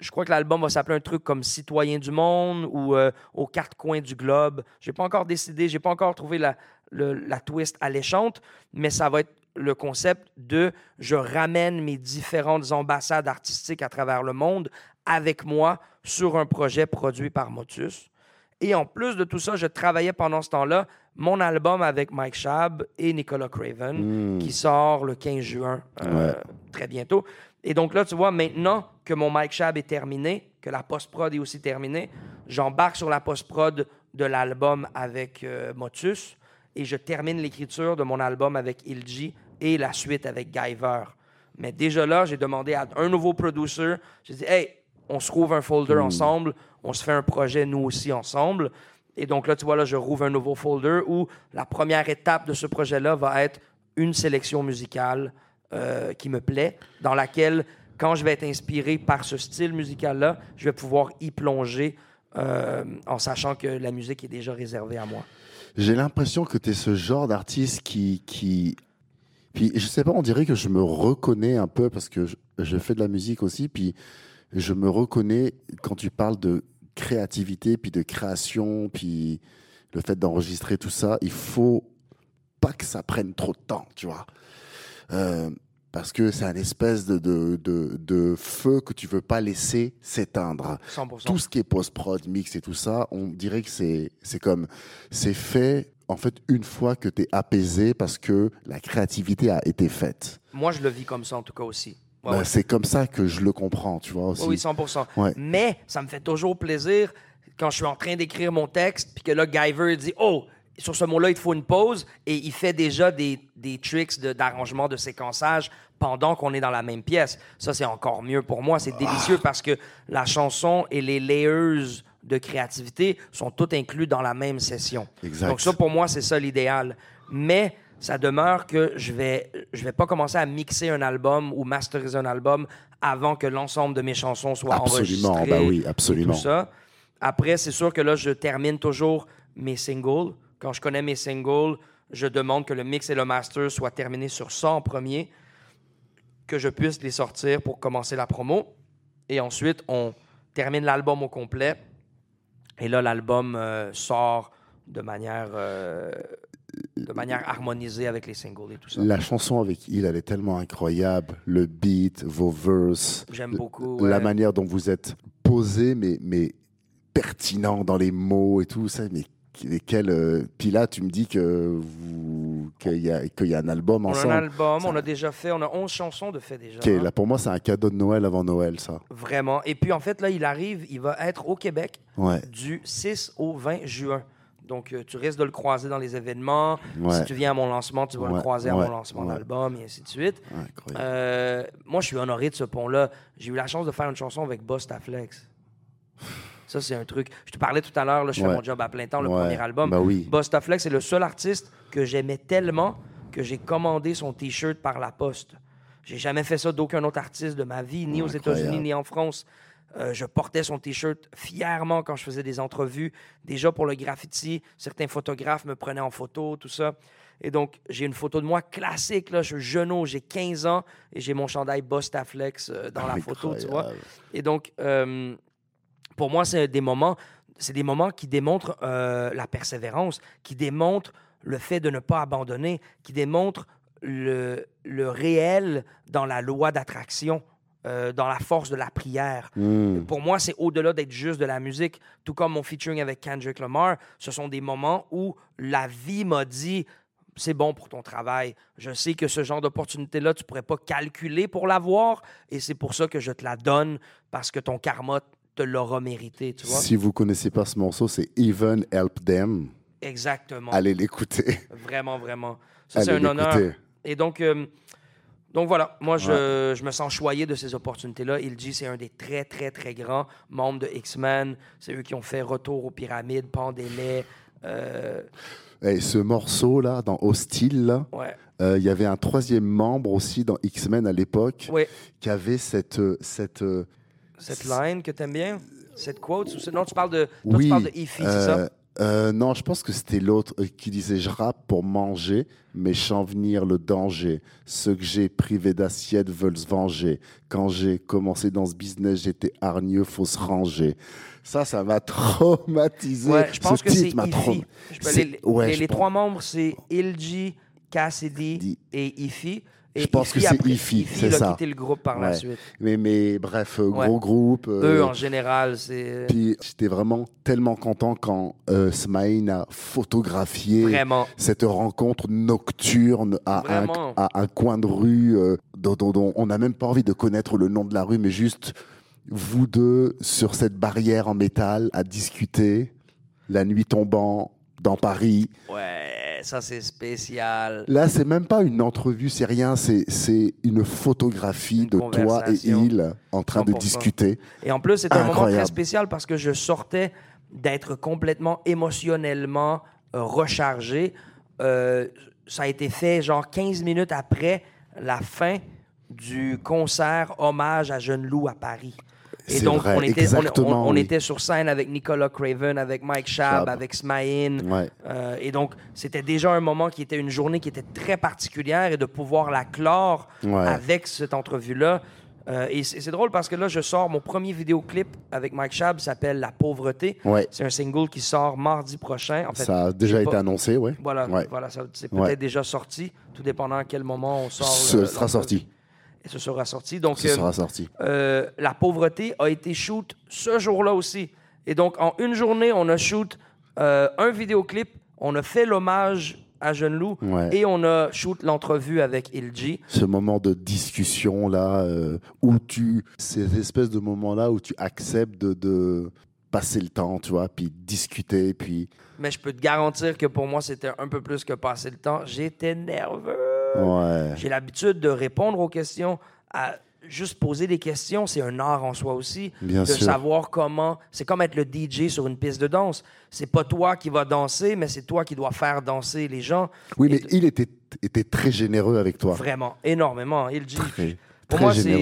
je crois que l'album va s'appeler un truc comme Citoyen du monde ou euh, Aux quatre coins du globe. Je n'ai pas encore décidé, je n'ai pas encore trouvé la, la twist alléchante, mais ça va être le concept de je ramène mes différentes ambassades artistiques à travers le monde avec moi sur un projet produit par Motus. Et en plus de tout ça, je travaillais pendant ce temps-là mon album avec Mike Shab et Nicolas Craven, hmm. qui sort le 15 juin, euh, très bientôt. Et donc là, tu vois, maintenant que mon Mike Shab est terminé, que la post-prod est aussi terminée, j'embarque sur la post-prod de l'album avec euh, Motus et je termine l'écriture de mon album avec Ilji et la suite avec Guyver. Mais déjà là, j'ai demandé à un nouveau producer, j'ai dit, hey, on se trouve un folder hmm. ensemble, on se fait un projet nous aussi ensemble. Et donc là, tu vois, là, je rouvre un nouveau folder où la première étape de ce projet-là va être une sélection musicale euh, qui me plaît, dans laquelle, quand je vais être inspiré par ce style musical-là, je vais pouvoir y plonger euh, en sachant que la musique est déjà réservée à moi. J'ai l'impression que tu es ce genre d'artiste qui, qui. Puis je sais pas, on dirait que je me reconnais un peu parce que je, je fais de la musique aussi. Puis je me reconnais quand tu parles de créativité, puis de création, puis le fait d'enregistrer tout ça, il faut pas que ça prenne trop de temps, tu vois. Euh, parce que c'est un espèce de, de, de, feu que tu veux pas laisser s'éteindre. Tout ce qui est post-prod, mix et tout ça, on dirait que c'est comme, c'est fait en fait une fois que tu es apaisé parce que la créativité a été faite. Moi, je le vis comme ça en tout cas aussi. Ben, c'est comme ça que je le comprends, tu vois. Aussi. Oui, 100 Mais ça me fait toujours plaisir quand je suis en train d'écrire mon texte, puis que là, Guyver dit Oh, sur ce mot-là, il te faut une pause, et il fait déjà des, des tricks d'arrangement, de, séquençage pendant qu'on est dans la même pièce. Ça, c'est encore mieux pour moi. C'est délicieux ah. parce que la chanson et les layers de créativité sont toutes inclus dans la même session. Exact. Donc ça, pour moi, c'est ça l'idéal. Mais ça demeure que je vais, je vais pas commencer à mixer un album ou masteriser un album avant que l'ensemble de mes chansons soient absolument, enregistrées. Bah oui, absolument. tout ça. Après, c'est sûr que là, je termine toujours mes singles. Quand je connais mes singles, je demande que le mix et le master soient terminés sur ça en premier, que je puisse les sortir pour commencer la promo. Et ensuite, on termine l'album au complet. Et là, l'album euh, sort de manière euh, de manière harmonisée avec les singles et tout ça. La chanson avec il, elle est tellement incroyable. Le beat, vos verses. J'aime beaucoup. La manière dont vous êtes posé, mais, mais pertinent dans les mots et tout ça. Mais lesquels. Euh, puis là, tu me dis que vous qu'il y, a, y a un album ensemble. On a un album, on a déjà fait, on a 11 chansons de fait déjà. Hein. là pour moi, c'est un cadeau de Noël avant Noël, ça. Vraiment. Et puis en fait, là, il arrive, il va être au Québec du 6 au 20 juin. Donc, euh, tu risques de le croiser dans les événements. Si tu viens à mon lancement, tu vas le croiser à mon lancement d'album, et ainsi de suite. Euh, moi, je suis honoré de ce pont-là. J'ai eu la chance de faire une chanson avec Boss Taflex. Ça, c'est un truc. Je te parlais tout à l'heure, je fais mon job à plein temps, le premier album. Bah oui. Boss Taflex est le seul artiste que j'aimais tellement que j'ai commandé son T-shirt par la poste. J'ai jamais fait ça d'aucun autre artiste de ma vie, ni aux États-Unis, ni en France. Euh, je portais son T-shirt fièrement quand je faisais des entrevues. Déjà pour le graffiti, certains photographes me prenaient en photo, tout ça. Et donc, j'ai une photo de moi classique. Là. Je suis jeune, j'ai 15 ans et j'ai mon chandail Bostaflex euh, dans la photo, tu vois. Et donc, euh, pour moi, c'est des moments, c'est des moments qui démontrent la persévérance, qui démontrent le fait de ne pas abandonner, qui démontrent le, le réel dans la loi d'attraction. Euh, dans la force de la prière. Hmm. Pour moi, c'est au-delà d'être juste de la musique. Tout comme mon featuring avec Kendrick Lamar, ce sont des moments où la vie m'a dit c'est bon pour ton travail. Je sais que ce genre d'opportunité-là, tu ne pourrais pas calculer pour l'avoir, et c'est pour ça que je te la donne, parce que ton karma te l'aura mérité, tu vois. Si vous connaissez pas ce morceau, c'est Even Help Them. Exactement. Allez l'écouter. Vraiment, vraiment. Ça, c'est un honneur. Et donc, euh, donc voilà, moi, je, je, me sens choyé de ces opportunités-là. Il dit c'est un des très, très, très grands membres de X-Men. C'est eux qui ont fait Retour aux pyramides, Pandémie. Euh... Et ce morceau-là, dans Hostile, euh, il y avait un troisième membre aussi dans X-Men à l'époque qui avait cette... cette cette line que tu aimes bien? Cette quote? Non, tu parles de, toi, tu parles de Ify, c'est ça? Euh, non, je pense que c'était l'autre euh, qui disait Je rappe pour manger, mais chant venir le danger. Ceux que j'ai privés d'assiette veulent se venger. Quand j'ai commencé dans ce business, j'étais hargneux, faut se ranger. Ça, ça m'a [laughs] traumatisé. Ouais, je pense que c'est Ify. Les, les, trois membres, c'est Ilji, Cassidy et Ify je pense que c'est IFI, c'est ça. Quitté le groupe par la suite. Mais, mais bref, euh, gros groupe. Eux, en général, c'est... Euh, puis j'étais vraiment tellement content quand euh, a photographié cette rencontre nocturne à un, à un, coin de rue euh, dont, dont, on n'a même pas envie de connaître le nom de la rue, mais juste vous deux sur cette barrière en métal à discuter, la nuit tombant dans Paris. Ouais ça c'est spécial. Là, c'est même pas une entrevue, c'est rien, c'est une photographie de toi et il en train de discuter. Et en plus, c'est un moment très spécial parce que je sortais d'être complètement émotionnellement rechargé. Euh, ça a été fait genre 15 minutes après la fin du concert hommage à Jeune Loup à Paris. Et donc, on, était, on, était sur scène avec Nicolas Craven, avec Mike Shab, avec Smaïn. Euh, et donc, c'était déjà un moment qui était une journée qui était très particulière et de pouvoir la clore avec cette entrevue-là. Euh, et c'est drôle parce que là, je sors mon premier vidéoclip avec Mike Shab, s'appelle La pauvreté. C'est un single qui sort mardi prochain. En fait, ça a déjà été annoncé, oui. Voilà, voilà c'est peut-être déjà sorti, tout dépendant à quel moment on sort. Ce sera sorti ce sera sorti. Donc, ce sera sorti. Euh, la pauvreté a été shoot ce jour-là aussi. Et donc, en une journée, on a shoot euh, un vidéoclip, on a fait l'hommage à Jeune Loup et on a shoot l'entrevue avec Ilji. Ce moment de discussion là, euh, où tu, ces espèces de moments là où tu acceptes de, de, passer le temps, tu vois, puis discuter, puis. Mais je peux te garantir que pour moi c'était un peu plus que passer le temps. J'étais nerveux. J'ai l'habitude de répondre aux questions, à juste poser des questions, c'est un art en soi aussi. de savoir comment. C'est comme être le DJ sur une piste de danse. C'est pas toi qui vas danser, mais c'est toi qui dois faire danser les gens. Oui, mais il était, était très généreux avec toi. Vraiment, énormément. Il dit. Très. Pour moi, c'est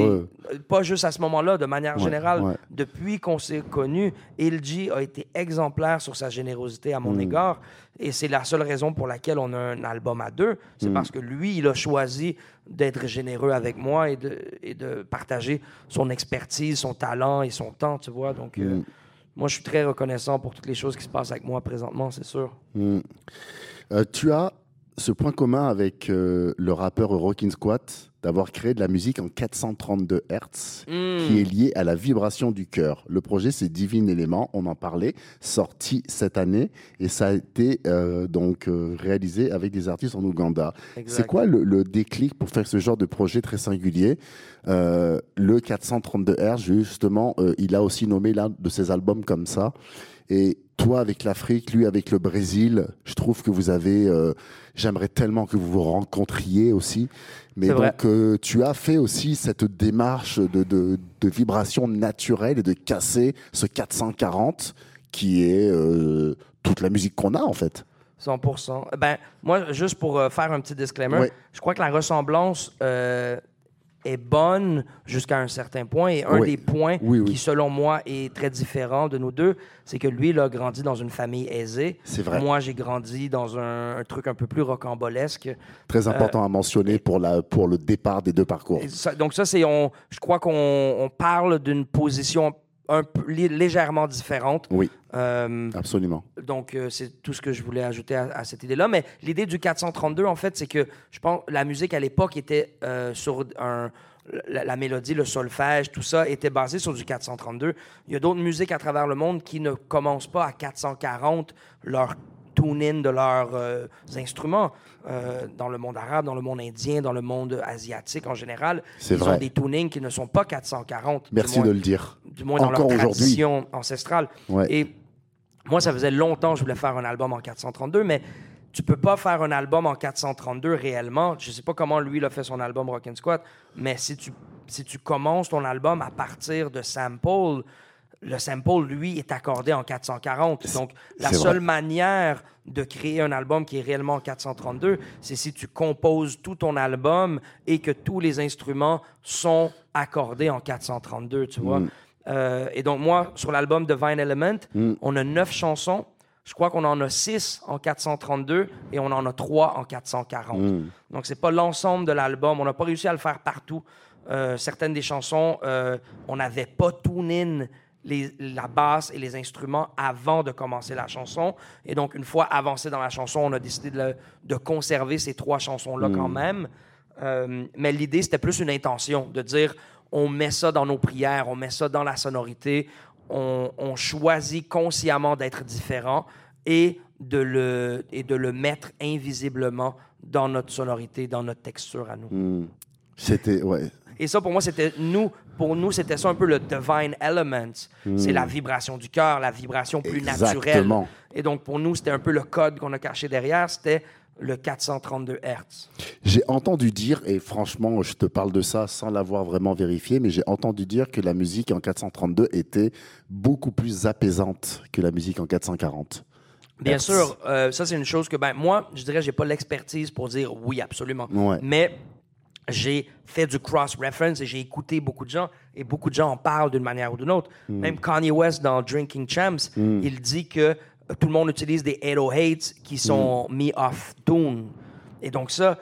pas juste à ce moment-là, de manière générale. Depuis qu'on s'est connus, LG a été exemplaire sur sa générosité à mon mm. égard. Et c'est la seule raison pour laquelle on a un album à deux. C'est mm. parce que lui, il a choisi d'être généreux avec moi et de, et de partager son expertise, son talent et son temps, tu vois. Donc, euh, mm. moi, je suis très reconnaissant pour toutes les choses qui se passent avec moi présentement, c'est sûr. Euh, tu as ce point commun avec euh, le rappeur Rockin' Squat d'avoir créé de la musique en 432 Hz hmm. qui est liée à la vibration du cœur. Le projet, c'est Divine Element, on en parlait, sorti cette année et ça a été euh, donc euh, réalisé avec des artistes en Ouganda. C'est quoi le, déclic pour faire ce genre de projet très singulier? Le 432 Hz, justement, il a aussi nommé l'un de ses albums comme ça. Et toi avec l'Afrique, lui avec le Brésil, je trouve que vous avez. Euh, j'aimerais tellement que vous vous rencontriez aussi. Mais donc, euh, tu as fait aussi cette démarche de, de, vibration naturelle et de casser ce 440 qui est euh, toute la musique qu'on a en fait. 100%. Ben, moi, juste pour faire un petit disclaimer, je crois que la ressemblance est bonne jusqu'à un certain point. Et un des points qui, selon moi, est très différent de nous deux, c'est que lui, il a grandi dans une famille aisée. C'est vrai. Moi, j'ai grandi dans un, truc un peu plus rocambolesque. Très important à mentionner pour, la, pour le départ des deux parcours. donc ça, c'est... On, je crois qu'on parle d'une position un peu légèrement différente. Oui. Euh, absolument. Donc, euh, c'est tout ce que je voulais ajouter à, cette idée-là. Mais l'idée du 432, en fait, c'est que je pense la musique à l'époque était euh, sur un. La, mélodie, le solfège, tout ça était basé sur du 432. Il y a d'autres musiques à travers le monde qui ne commencent pas à 440 leur tune-in de leurs euh, instruments. Euh, dans le monde arabe, dans le monde indien, dans le monde asiatique en général, ils ont des tunings qui ne sont pas 440. Merci de le dire. Du moins dans leur tradition ancestrale. Et moi, ça faisait longtemps que je voulais faire un album en 432, mais tu peux pas faire un album en 432 réellement. Je sais pas comment lui il a fait son album Rock and Squat, mais si tu, si tu commences ton album à partir de sample, le sample, lui, est accordé en 440. Donc, la seule manière de créer un album qui est réellement en 432, c'est si tu composes tout ton album et que tous les instruments sont accordés en 432, tu vois. Mm. Euh, et donc, moi, sur l'album Divine Element, mm. on a neuf chansons. Je crois qu'on en a six en 432 et on en a trois en 440. Mm. Donc, c'est pas l'ensemble de l'album. On n'a pas réussi à le faire partout. Euh, certaines des chansons, euh, on n'avait pas la basse et les instruments avant de commencer la chanson. Et donc, une fois avancé dans la chanson, on a décidé de, conserver ces trois chansons-là quand hmm. même. Euh, mais l'idée, c'était plus une intention, de dire, on met ça dans nos prières, on met ça dans la sonorité, on, choisit consciemment d'être différent et de, le, et de le mettre invisiblement dans notre sonorité, dans notre texture à nous. Hmm. C'était, ouais. Et ça, pour moi, c'était nous. Pour nous, c'était ça un peu le divine element. C'est la hmm. vibration du cœur, la vibration plus naturelle. Et donc, pour nous, c'était un peu le code qu'on a caché derrière. C'était le 432 Hz. J'ai entendu dire, et franchement, je te parle de ça sans l'avoir vraiment vérifié, mais j'ai entendu dire que la musique en 432 était beaucoup plus apaisante que la musique en 440. Bien sûr, euh, ça c'est une chose que ben moi, je dirais, j'ai pas l'expertise pour dire oui absolument. Mais j'ai fait du cross-reference et j'ai écouté beaucoup de gens et beaucoup de gens en parlent d'une manière ou d'une autre. Hmm. Même Kanye West dans Drinking Champs, hmm. il dit que euh, tout le monde utilise des 808s qui sont hmm. mis off tune. Et donc ça,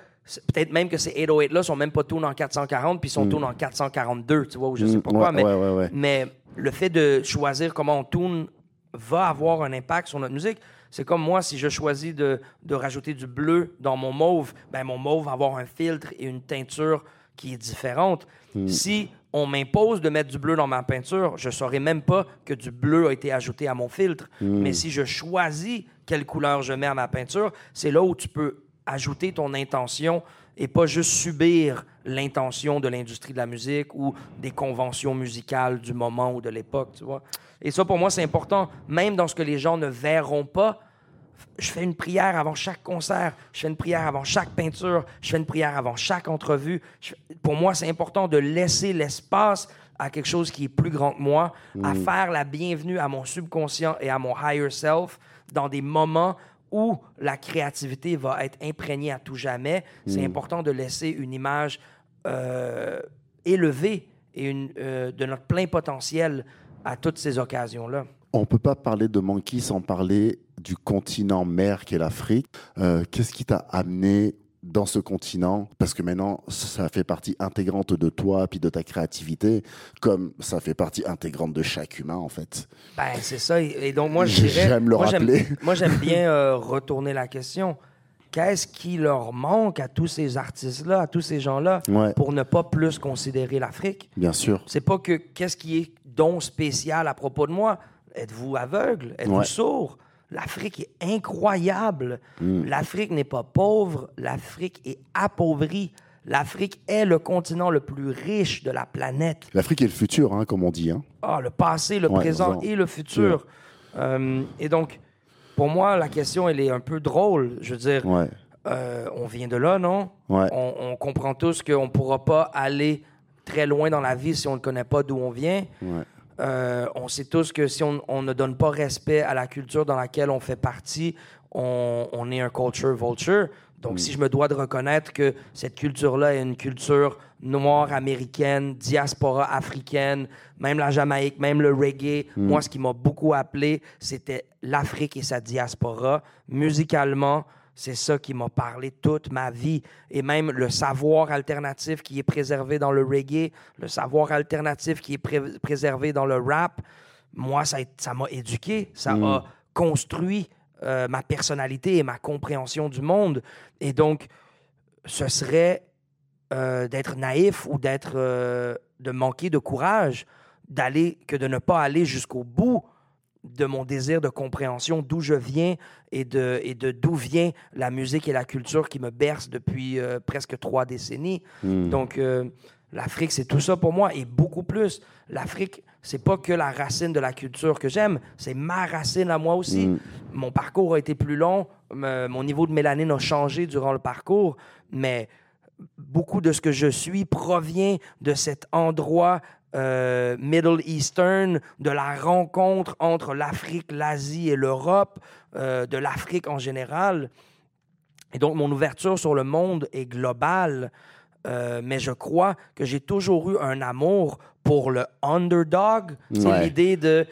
peut-être même que ces 808-là sont même pas tune en 440 puis sont tune en 442, tu vois, ou je sais pas quoi. mais, mais le fait de choisir comment on tune va avoir un impact sur notre musique. C'est comme moi, si je choisis de, rajouter du bleu dans mon mauve, ben mon mauve va avoir un filtre et une teinture qui est différente. Hmm. Si on m'impose de mettre du bleu dans ma peinture, je ne saurais même pas que du bleu a été ajouté à mon filtre. Hmm. Mais si je choisis quelle couleur je mets à ma peinture, c'est là où tu peux ajouter ton intention et pas juste subir l'intention de l'industrie de la musique ou des conventions musicales du moment ou de l'époque, tu vois. Et ça, pour moi, c'est important, même dans ce que les gens ne verront pas. Je fais une prière avant chaque concert, je fais une prière avant chaque peinture, je fais une prière avant chaque entrevue. pour moi, c'est important de laisser l'espace à quelque chose qui est plus grand que moi, à mm. faire la bienvenue à mon subconscient et à mon higher self dans des moments où la créativité va être imprégnée à tout jamais. C'est mm. important de laisser une image euh, élevée et une, euh, de notre plein potentiel à toutes ces occasions-là. On ne peut pas parler de Monkey sans parler du continent mère qui est l'Afrique. Euh, qu'est-ce qui t'a amené dans ce continent? Parce que maintenant, ça fait partie intégrante de toi, puis de ta créativité, comme ça fait partie intégrante de chaque humain, en fait. Ben, c'est ça. Et donc, moi, je J'aime le rappeler. Moi, j'aime bien [laughs] euh, retourner la question. Qu'est-ce qui leur manque à tous ces artistes-là, à tous ces gens-là, pour ne pas plus considérer l'Afrique? Bien sûr. C'est pas que qu'est-ce qui est don spécial à propos de moi. Êtes-vous aveugle? Êtes-vous sourd? L'Afrique est incroyable. Mm. L'Afrique n'est pas pauvre, l'Afrique est appauvrie. L'Afrique est le continent le plus riche de la planète. L'Afrique est le futur, hein, comme on dit. Hein. Ah, le passé, le présent et le futur. Euh, et donc, pour moi, la question, elle est un peu drôle. Je veux dire, euh, on vient de là, non? On, on, comprend tous qu'on ne pourra pas aller très loin dans la vie si on ne connaît pas d'où on vient. Euh, on sait tous que si on, ne donne pas respect à la culture dans laquelle on fait partie, on, est un culture vulture. Donc, mm. si je me dois de reconnaître que cette culture-là est une culture noire américaine, diaspora africaine, même la Jamaïque, même le reggae, mm. moi, ce qui m'a beaucoup appelé, c'était l'Afrique et sa diaspora. Musicalement, c'est ça qui m'a parlé toute ma vie. Et même le savoir alternatif qui est préservé dans le reggae, le savoir alternatif qui est préservé dans le rap, moi, ça m'a éduqué, ça m'a mm. construit euh, ma personnalité et ma compréhension du monde. Et donc, ce serait euh, d'être naïf ou d'être euh, de manquer de courage d'aller que de ne pas aller jusqu'au bout de mon désir de compréhension d'où je viens et de et de d'où vient la musique et la culture qui me bercent depuis euh, presque trois décennies. Hmm. Donc euh, l'Afrique, c'est tout ça pour moi et beaucoup plus. L'Afrique, c'est pas que la racine de la culture que j'aime, c'est ma racine à moi aussi. Mm. Mon parcours a été plus long, me- mon niveau de mélanine a changé durant le parcours, mais beaucoup de ce que je suis provient de cet endroit euh, Middle Eastern, de la rencontre entre l'Afrique, l'Asie et l'Europe, euh, de l'Afrique en général. Et donc, mon ouverture sur le monde est globale, euh, mais je crois que j'ai toujours eu un amour pour le underdog. C'est Ouais. l'idée de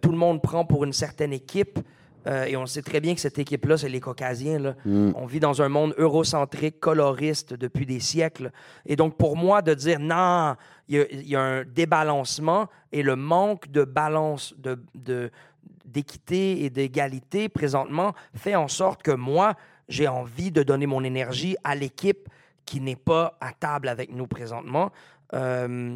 tout le monde prend pour une certaine équipe. Euh, et on sait très bien que cette équipe-là, c'est les Caucasiens. là. Mm. On vit dans un monde eurocentrique, coloriste depuis des siècles. Et donc, pour moi, de dire non, il y a, il y a un débalancement et le manque de balance, de, de- d'équité et d'égalité présentement fait en sorte que moi, j'ai envie de donner mon énergie à l'équipe qui n'est pas à table avec nous présentement. Euh,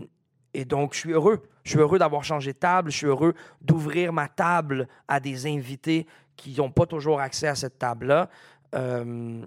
et donc, je suis heureux. Je suis heureux d'avoir changé de table. Je suis heureux d'ouvrir ma table à des invités qui n'ont pas toujours accès à cette table-là. Euh,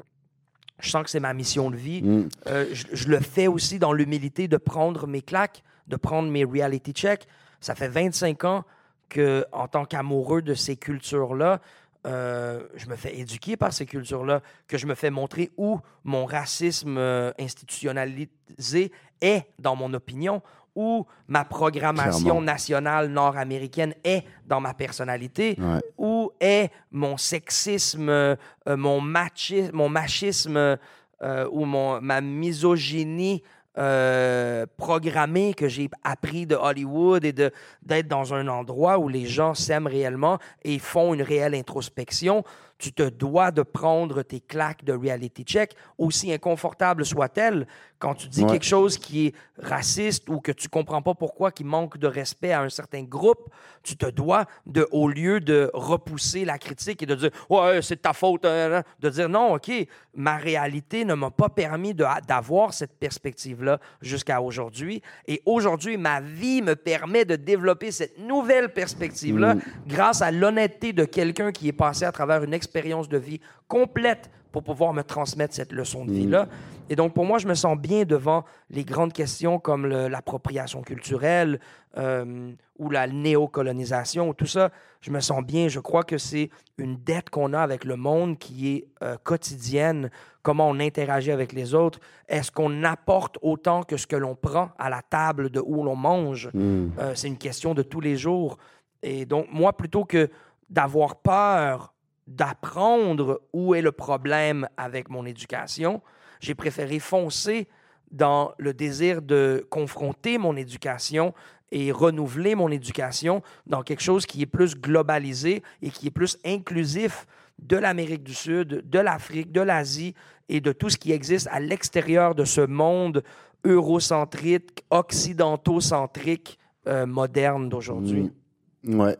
je sens que c'est ma mission de vie. Mm. Euh, je, je le fais aussi dans l'humilité de prendre mes claques, de prendre mes reality checks. Ça fait 25 ans que, en tant qu'amoureux de ces cultures-là, euh, je me fais éduquer par ces cultures-là, que je me fais montrer où mon racisme institutionnalisé est, dans mon opinion, où ma programmation Clairement. nationale nord-américaine est dans ma personnalité, Ouais. où est mon sexisme, euh, mon, machi- mon machisme euh, ou mon, ma misogynie euh, programmée que j'ai appris de Hollywood et d'être dans un endroit où les gens s'aiment réellement et font une réelle introspection. Tu te dois de prendre tes claques de reality check, aussi inconfortables soient-elles, quand tu dis Ouais. quelque chose qui est raciste ou que tu comprends pas pourquoi, qui manque de respect à un certain groupe, tu te dois de, au lieu de repousser la critique et de dire ouais c'est de ta faute, hein, hein, de dire non ok ma réalité ne m'a pas permis d'avoir cette perspective là jusqu'à aujourd'hui et aujourd'hui ma vie me permet de développer cette nouvelle perspective là grâce à l'honnêteté de quelqu'un qui est passé à travers une expérience de vie complète pour pouvoir me transmettre cette leçon de vie-là. Et donc, pour moi, je me sens bien devant les grandes questions comme l'appropriation culturelle euh, ou la néocolonisation, tout ça. Je me sens bien. Je crois que c'est une dette qu'on a avec le monde qui est euh, quotidienne, comment on interagit avec les autres. Est-ce qu'on apporte autant que ce que l'on prend à la table de où l'on mange? Mm. Euh, c'est une question de tous les jours. Et donc, moi, plutôt que d'avoir peur d'apprendre où est le problème avec mon éducation, j'ai préféré foncer dans le désir de confronter mon éducation et renouveler mon éducation dans quelque chose qui est plus globalisé et qui est plus inclusif de l'Amérique du Sud, de l'Afrique, de l'Asie et de tout ce qui existe à l'extérieur de ce monde eurocentrique, occidentaux-centrique, euh, moderne d'aujourd'hui. Mm. Ouais.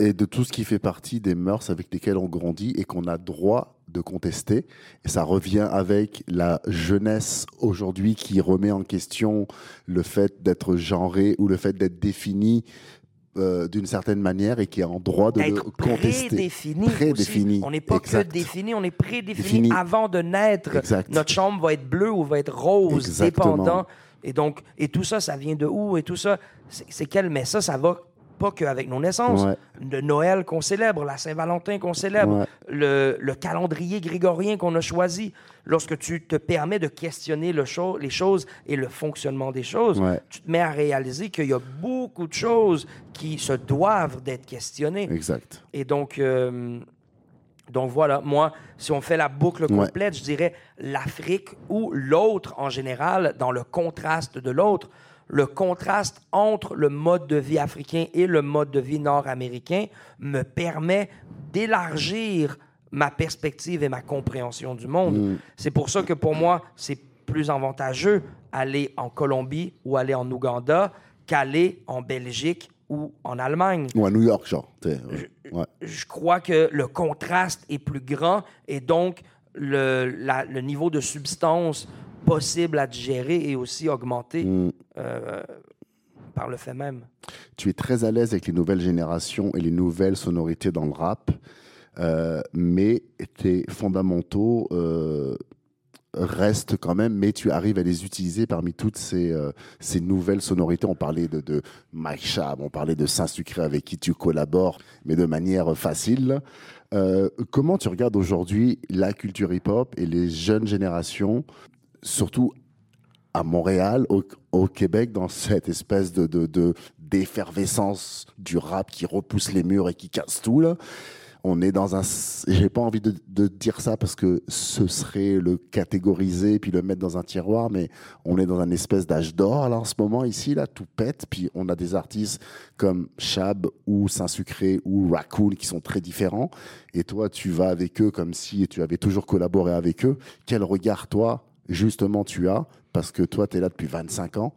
Et de tout ce qui fait partie des mœurs avec lesquelles on grandit et qu'on a droit de contester. Et ça revient avec la jeunesse aujourd'hui qui remet en question le fait d'être genré ou le fait d'être défini euh, d'une certaine manière et qui est en droit de le contester. prédéfini. Prédéfini. On n'est pas exact. que défini, on est prédéfini Défini. avant de naître. Exact. Notre chambre va être bleue ou va être rose, Exactement. dépendant. Et donc, et tout ça, ça vient de où? Et tout ça, c'est c'est quel? Mais ça, ça va pas qu'avec nos naissances. Ouais. Le Noël qu'on célèbre, la Saint-Valentin qu'on célèbre, Ouais. le, le calendrier grégorien qu'on a choisi. Lorsque tu te permets de questionner le cho- les choses et le fonctionnement des choses, Ouais. tu te mets à réaliser qu'il y a beaucoup de choses qui se doivent d'être questionnées. Exact. Et donc, euh, donc voilà, moi, si on fait la boucle complète, je dirais l'Afrique ou l'autre en général, dans le contraste de l'autre, le contraste entre le mode de vie africain et le mode de vie nord-américain me permet d'élargir ma perspective et ma compréhension du monde. Mm. C'est pour ça que pour moi, c'est plus avantageux aller en Colombie ou aller en Ouganda qu'aller en Belgique ou en Allemagne Ou à New York, genre. ouais. je crois que le contraste est plus grand et donc le, la- le niveau de substance possible à digérer est aussi augmenté. Mm. Euh, par le fait même. Tu es très à l'aise avec les nouvelles générations et les nouvelles sonorités dans le rap, euh, mais tes fondamentaux euh, restent quand même, mais tu arrives à les utiliser parmi toutes ces, euh, ces nouvelles sonorités. On parlait de, de Mike Shab, on parlait de Saint-Sucré avec qui tu collabores, mais de manière facile. comment tu regardes aujourd'hui la culture hip-hop et les jeunes générations, surtout à Montréal, au, Québec, dans cette espèce de, de, d'effervescence du rap qui repousse les murs et qui casse tout là. On est dans un. J'ai pas envie de, dire ça parce que ce serait le catégoriser puis le mettre dans un tiroir, mais on est dans un espèce d'âge d'or là en ce moment ici là, tout pète. Puis on a des artistes comme Chab ou Saint-Sucré ou Raccoon qui sont très différents. Et toi, tu vas avec eux comme si tu avais toujours collaboré avec eux. Quel regard toi justement tu as, parce que toi, tu es là depuis 25 ans,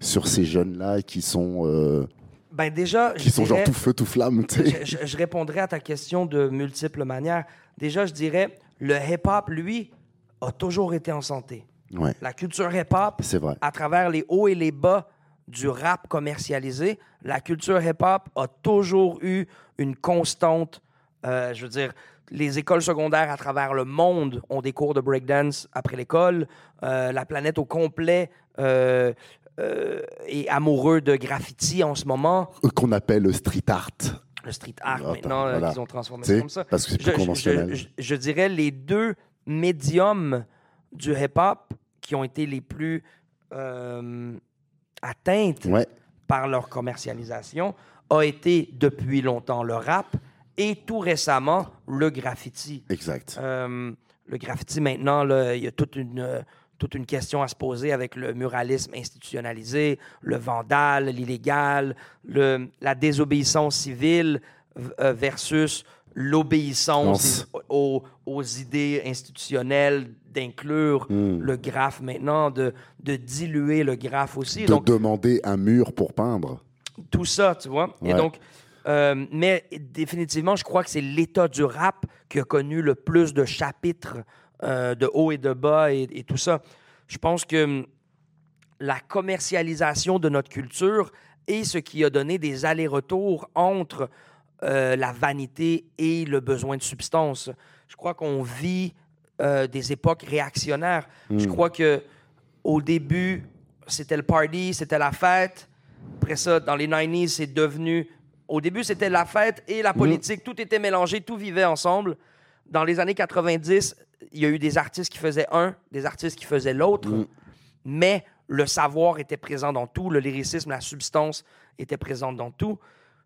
sur ces jeunes-là qui sont... Euh, ben déjà, qui sont genre tout feu, tout flamme. Je, je, répondrai à ta question de multiples manières. Déjà, je dirais, le hip-hop, lui, a toujours été en santé. Ouais. La culture hip-hop, à travers les hauts et les bas du rap commercialisé, la culture hip-hop a toujours eu une constante, euh, je veux dire, les écoles secondaires à travers le monde ont des cours de breakdance après l'école. Euh, la planète au complet euh, euh, est amoureux de graffiti en ce moment. Qu'on appelle le street art. Le street art, maintenant, ils ont transformé ça comme ça. Parce que c'est plus conventionnel. Je, dirais les deux médiums du hip-hop qui ont été les plus atteintes par leur commercialisation a été depuis longtemps le rap et tout récemment, le graffiti. Exact. Euh, le graffiti, maintenant, il y a toute une, toute une question à se poser avec le muralisme institutionnalisé, le vandal, l'illégal, la désobéissance civile euh, versus l'obéissance aux, aux, idées institutionnelles d'inclure hmm. le graphe maintenant, de, de diluer le graphe aussi. De demander un mur pour peindre. Tout ça, tu vois. Et donc, euh, mais définitivement, je crois que c'est l'état du rap qui a connu le plus de chapitres euh, de haut et de bas et, tout ça. Je pense que hum, la commercialisation de notre culture est ce qui a donné des allers-retours entre euh, la vanité et le besoin de substance. Je crois qu'on vit des époques réactionnaires. Je hmm. crois que au début, c'était le party, c'était la fête. Après ça, dans les 90s, c'est devenu au début, c'était la fête et la politique. Tout était mélangé, tout vivait ensemble. Dans les années 90, il y a eu des artistes qui faisaient un, des artistes qui faisaient l'autre. Mais le savoir était présent dans tout, le lyricisme, la substance était présente dans tout.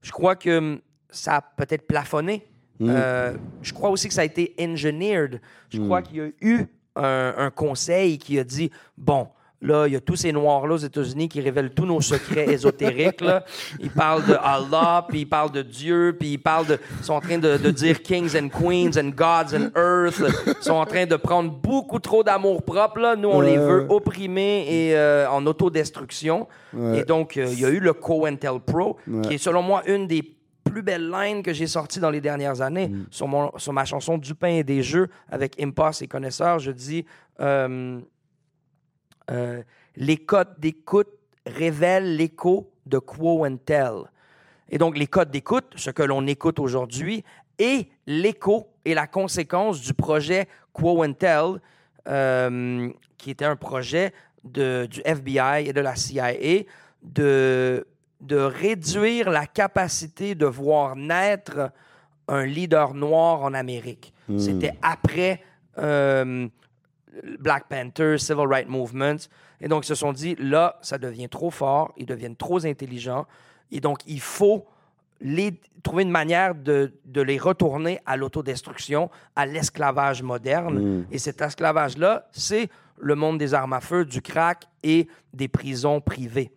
Je crois que hum, ça a peut-être plafonné. Mm. Euh, je crois aussi que ça a été engineered. Je crois qu'il y a eu un, un, conseil qui a dit bon, Là, il y a tous ces noirs-là aux États-Unis qui révèlent tous nos secrets [laughs] ésotériques. Là. Ils parlent de Allah, puis ils parlent de Dieu, puis ils parlent de... Ils sont en train de, dire kings and queens and gods and earth. Ils sont en train de prendre beaucoup trop d'amour propre. Nous, on les veut opprimés et euh, en autodestruction. Et donc, euh, il y a eu le COINTELPRO, qui est selon moi une des plus belles lines que j'ai sorties dans les dernières années. Mm. Sur, mon, sur ma chanson Du pain et des jeux avec Impasse et Connaisseurs, je dis... Euh, euh, les codes d'écoute révèlent l'écho de Quo and Tell. Et donc, les codes d'écoute, ce que l'on écoute aujourd'hui, et l'écho et la conséquence du projet Quo and Tell, euh, qui était un projet de, du FBI et de la CIA, de, de réduire la capacité de voir naître un leader noir en Amérique. Hmm. C'était après euh, Black Panther, Civil Rights Movement. Et donc, ils se sont dit, là, ça devient trop fort, ils deviennent trop intelligents. Et donc, il faut les, trouver une manière de, de les retourner à l'autodestruction, à l'esclavage moderne. Mm. Et cet esclavage-là, c'est le monde des armes à feu, du crack et des prisons privées.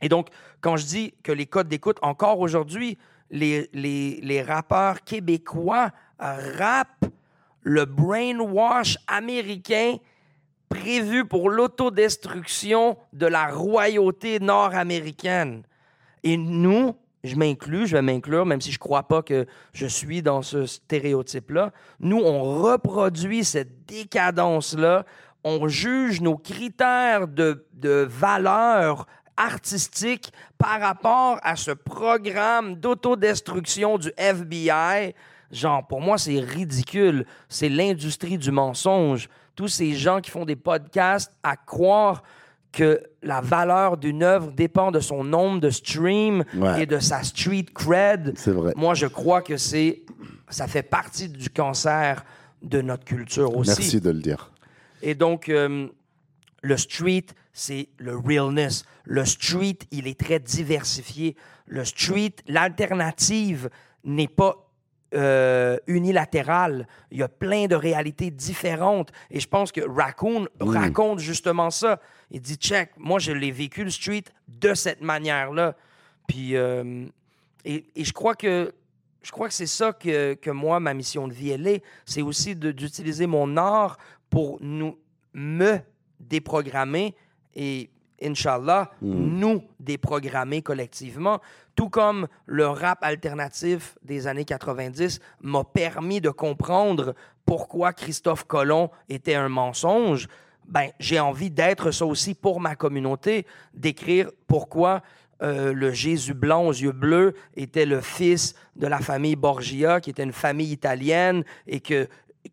Et donc, quand je dis que les codes d'écoute, encore aujourd'hui, les, les, les rappeurs québécois rappent le brainwash américain prévu pour l'autodestruction de la royauté nord-américaine. Et nous, je m'inclus, je vais m'inclure, même si je ne crois pas que je suis dans ce stéréotype-là, nous, on reproduit cette décadence-là, on juge nos critères de, de valeur artistique par rapport à ce programme d'autodestruction du FBI. Genre, pour moi, c'est ridicule. C'est l'industrie du mensonge. Tous ces gens qui font des podcasts à croire que la valeur d'une œuvre dépend de son nombre de streams et de sa street cred. C'est vrai. Moi, je crois que c'est ça fait partie du cancer de notre culture aussi. Merci de le dire. Et donc, euh, le street, c'est le realness. Le street, il est très diversifié. Le street, l'alternative n'est pas euh, unilatérale. Il y a plein de réalités différentes. Et je pense que Raccoon raconte justement ça. Il dit, check, moi, je l'ai vécu le street de cette manière-là. Puis, euh, et, je crois que je crois que c'est ça que, que, moi, ma mission de vie, elle est. C'est aussi d'utiliser mon art pour nous, me déprogrammer et, Inch'Allah, mm. nous déprogrammer collectivement. Tout comme le rap alternatif des années 90 m'a permis de comprendre pourquoi Christophe Colomb était un mensonge. Ben, j'ai envie d'être ça aussi pour ma communauté, d'écrire pourquoi euh, le Jésus blanc aux yeux bleus était le fils de la famille Borgia, qui était une famille italienne, et que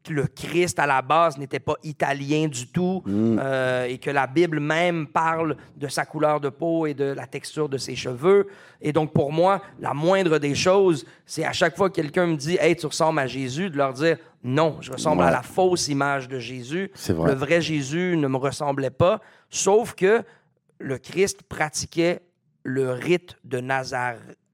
le Christ à la base n'était pas italien du tout mm. euh, et que la Bible même parle de sa couleur de peau et de la texture de ses cheveux. Et donc pour moi, la moindre des choses, c'est à chaque fois que quelqu'un me dit Hey, tu ressembles à Jésus, de leur dire Non, je ressemble à la fausse image de Jésus. Le vrai Jésus ne me ressemblait pas, sauf que le Christ pratiquait le rite de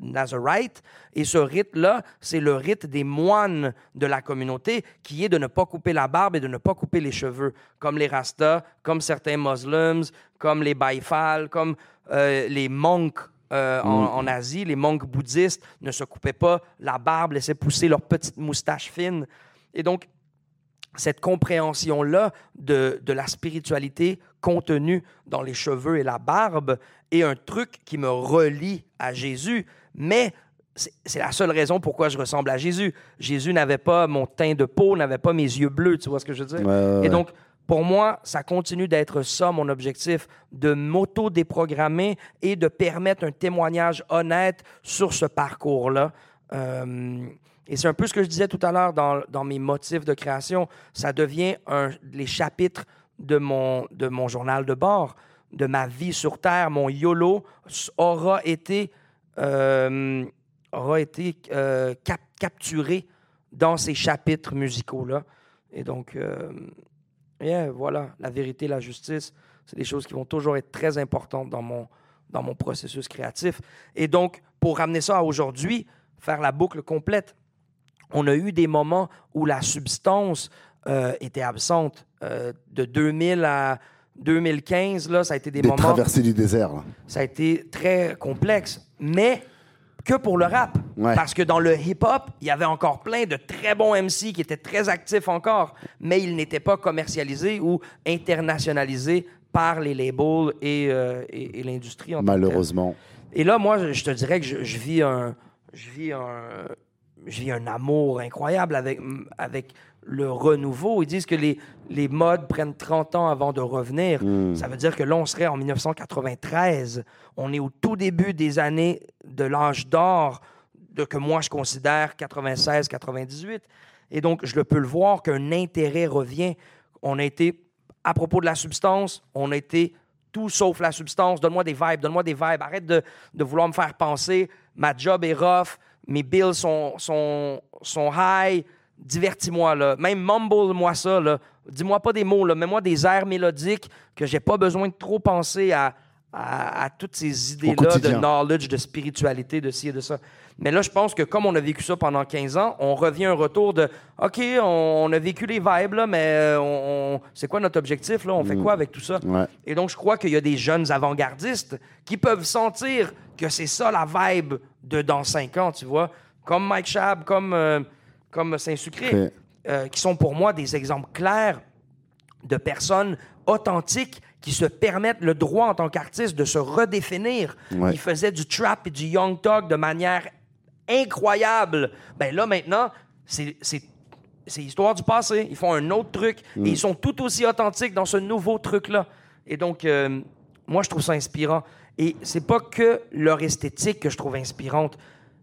Nazarite. Et ce rite-là, c'est le rite des moines de la communauté qui est de ne pas couper la barbe et de ne pas couper les cheveux, comme les Rastas, comme certains musulmans, comme les Baïfal, comme euh, les monks euh, en, mm. en, Asie, les monks bouddhistes ne se coupaient pas la barbe, laissaient pousser leurs petites moustaches fines. Et donc, cette compréhension-là de, de, la spiritualité contenue dans les cheveux et la barbe est un truc qui me relie à Jésus, mais c'est la seule raison pourquoi je ressemble à Jésus. Jésus n'avait pas mon teint de peau, n'avait pas mes yeux bleus, tu vois ce que je veux dire? Et donc, pour moi, ça continue d'être ça mon objectif, de m'auto-déprogrammer et de permettre un témoignage honnête sur ce parcours-là. Euh, et c'est un peu ce que je disais tout à l'heure dans, dans, mes motifs de création. Ça devient un, les chapitres de mon, de mon journal de bord, de ma vie sur Terre. Mon YOLO aura été, aura été euh, capturé dans ces chapitres musicaux-là. Et donc, euh, voilà, la vérité, la justice, c'est des choses qui vont toujours être très importantes dans mon, dans mon processus créatif. Et donc, pour ramener ça à aujourd'hui, faire la boucle complète, on a eu des moments où la substance euh, était absente. Euh, de 2000 à 2015, là, ça a été des, des moments... traversées du désert. Ça a été très complexe, mais que pour le rap. Parce que dans le hip-hop, il y avait encore plein de très bons MC qui étaient très actifs encore, mais ils n'étaient pas commercialisés ou internationalisés par les labels et, euh, l'industrie. Malheureusement. Et là, moi, je te dirais que je, je vis un... Je vis un, j'ai un amour incroyable avec, avec le renouveau. Ils disent que les, les modes prennent 30 ans avant de revenir. Hmm. Ça veut dire que là, on serait en 1993. On est au tout début des années de l'âge d'or de, que moi, je considère 96-98. Et donc, je le peux le voir qu'un intérêt revient. On a été, à propos de la substance, on a été tout sauf la substance. Donne-moi des vibes, donne-moi des vibes. Arrête de, de vouloir me faire penser, ma job est rough, mes bills sont, sont, sont high, divertis-moi, là. Même mumble-moi ça, là. Dis-moi pas des mots, là. Mets-moi des airs mélodiques que j'ai pas besoin de trop penser à, à, toutes ces idées-là de knowledge, de spiritualité, de ci et de ça. Mais là, je pense que comme on a vécu ça pendant 15 ans, on revient un retour de OK, on, a vécu les vibes, là, mais euh, on, c'est quoi notre objectif? Là? On fait mm. quoi avec tout ça? Et donc, je crois qu'il y a des jeunes avant-gardistes qui peuvent sentir que c'est ça la vibe de dans 5 ans, tu vois? Comme Mike Shab, comme, euh, comme Saint-Sucré, euh, qui sont pour moi des exemples clairs de personnes authentiques qui se permettent le droit en tant qu'artiste de se redéfinir. Ils faisaient du trap et du young talk de manière incroyable. Ben là, maintenant, c'est histoire du passé. Ils font un autre truc et mm. ils sont tout aussi authentiques dans ce nouveau truc-là. Et donc, euh, moi, je trouve ça inspirant. Et c'est pas que leur esthétique que je trouve inspirante.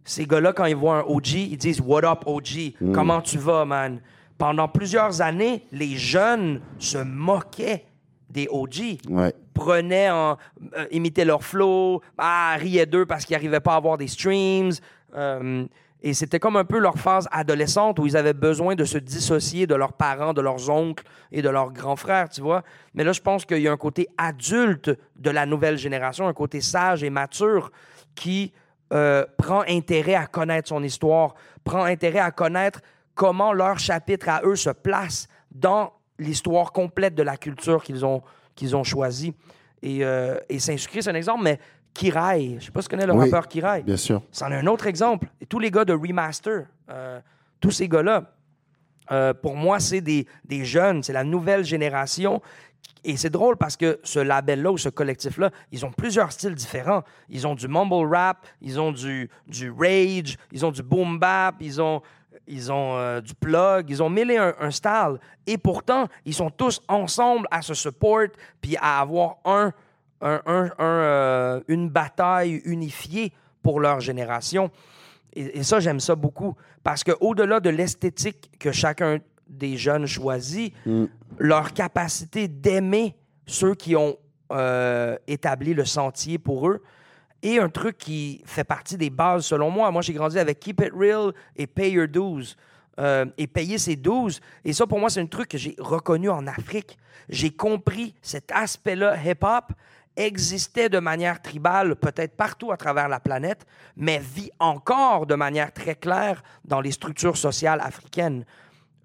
Ces gars-là, quand ils voient un OG, ils disent What up, OG? Mm. Comment tu vas, man? Pendant plusieurs années, les jeunes se moquaient des OG. Ouais. Prenaient, en, euh, imitaient leur flow, ah, riaient d'eux parce qu'ils n'arrivaient pas à avoir des streams. Euh, et c'était comme un peu leur phase adolescente où ils avaient besoin de se dissocier de leurs parents, de leurs oncles et de leurs grands frères, tu vois. Mais là, je pense qu'il y a un côté adulte de la nouvelle génération, un côté sage et mature qui euh, prend intérêt à connaître son histoire, prend intérêt à connaître comment leur chapitre à eux se place dans l'histoire complète de la culture qu'ils ont, qu'ils ont choisie. Et, euh, et Saint-Sucré, c'est un exemple, mais Kirai, je sais pas si tu connais le Oui. rappeur Kirai. Bien sûr. C'en est un autre exemple. Et tous les gars de Remaster, euh, tous ces gars-là, euh, pour moi, c'est des, des jeunes, c'est la nouvelle génération. Et c'est drôle parce que ce label-là ou ce collectif-là, ils ont plusieurs styles différents. Ils ont du mumble rap, ils ont du, du rage, ils ont du boom bap, ils ont, ils ont euh, du plug, ils ont mêlé un, style. Et pourtant, ils sont tous ensemble à se support puis à avoir un- un, euh, une bataille unifiée pour leur génération. Et, et ça, j'aime ça beaucoup. Parce qu'au-delà de l'esthétique que chacun des jeunes choisit, leur capacité d'aimer ceux qui ont euh, établi le sentier pour eux est un truc qui fait partie des bases, selon moi. Moi, j'ai grandi avec Keep It Real et Pay Your Dues. Euh, et payer ses 12. Et ça, pour moi, c'est un truc que j'ai reconnu en Afrique. J'ai compris cet aspect-là hip-hop existait de manière tribale, peut-être partout à travers la planète, mais vit encore de manière très claire dans les structures sociales africaines.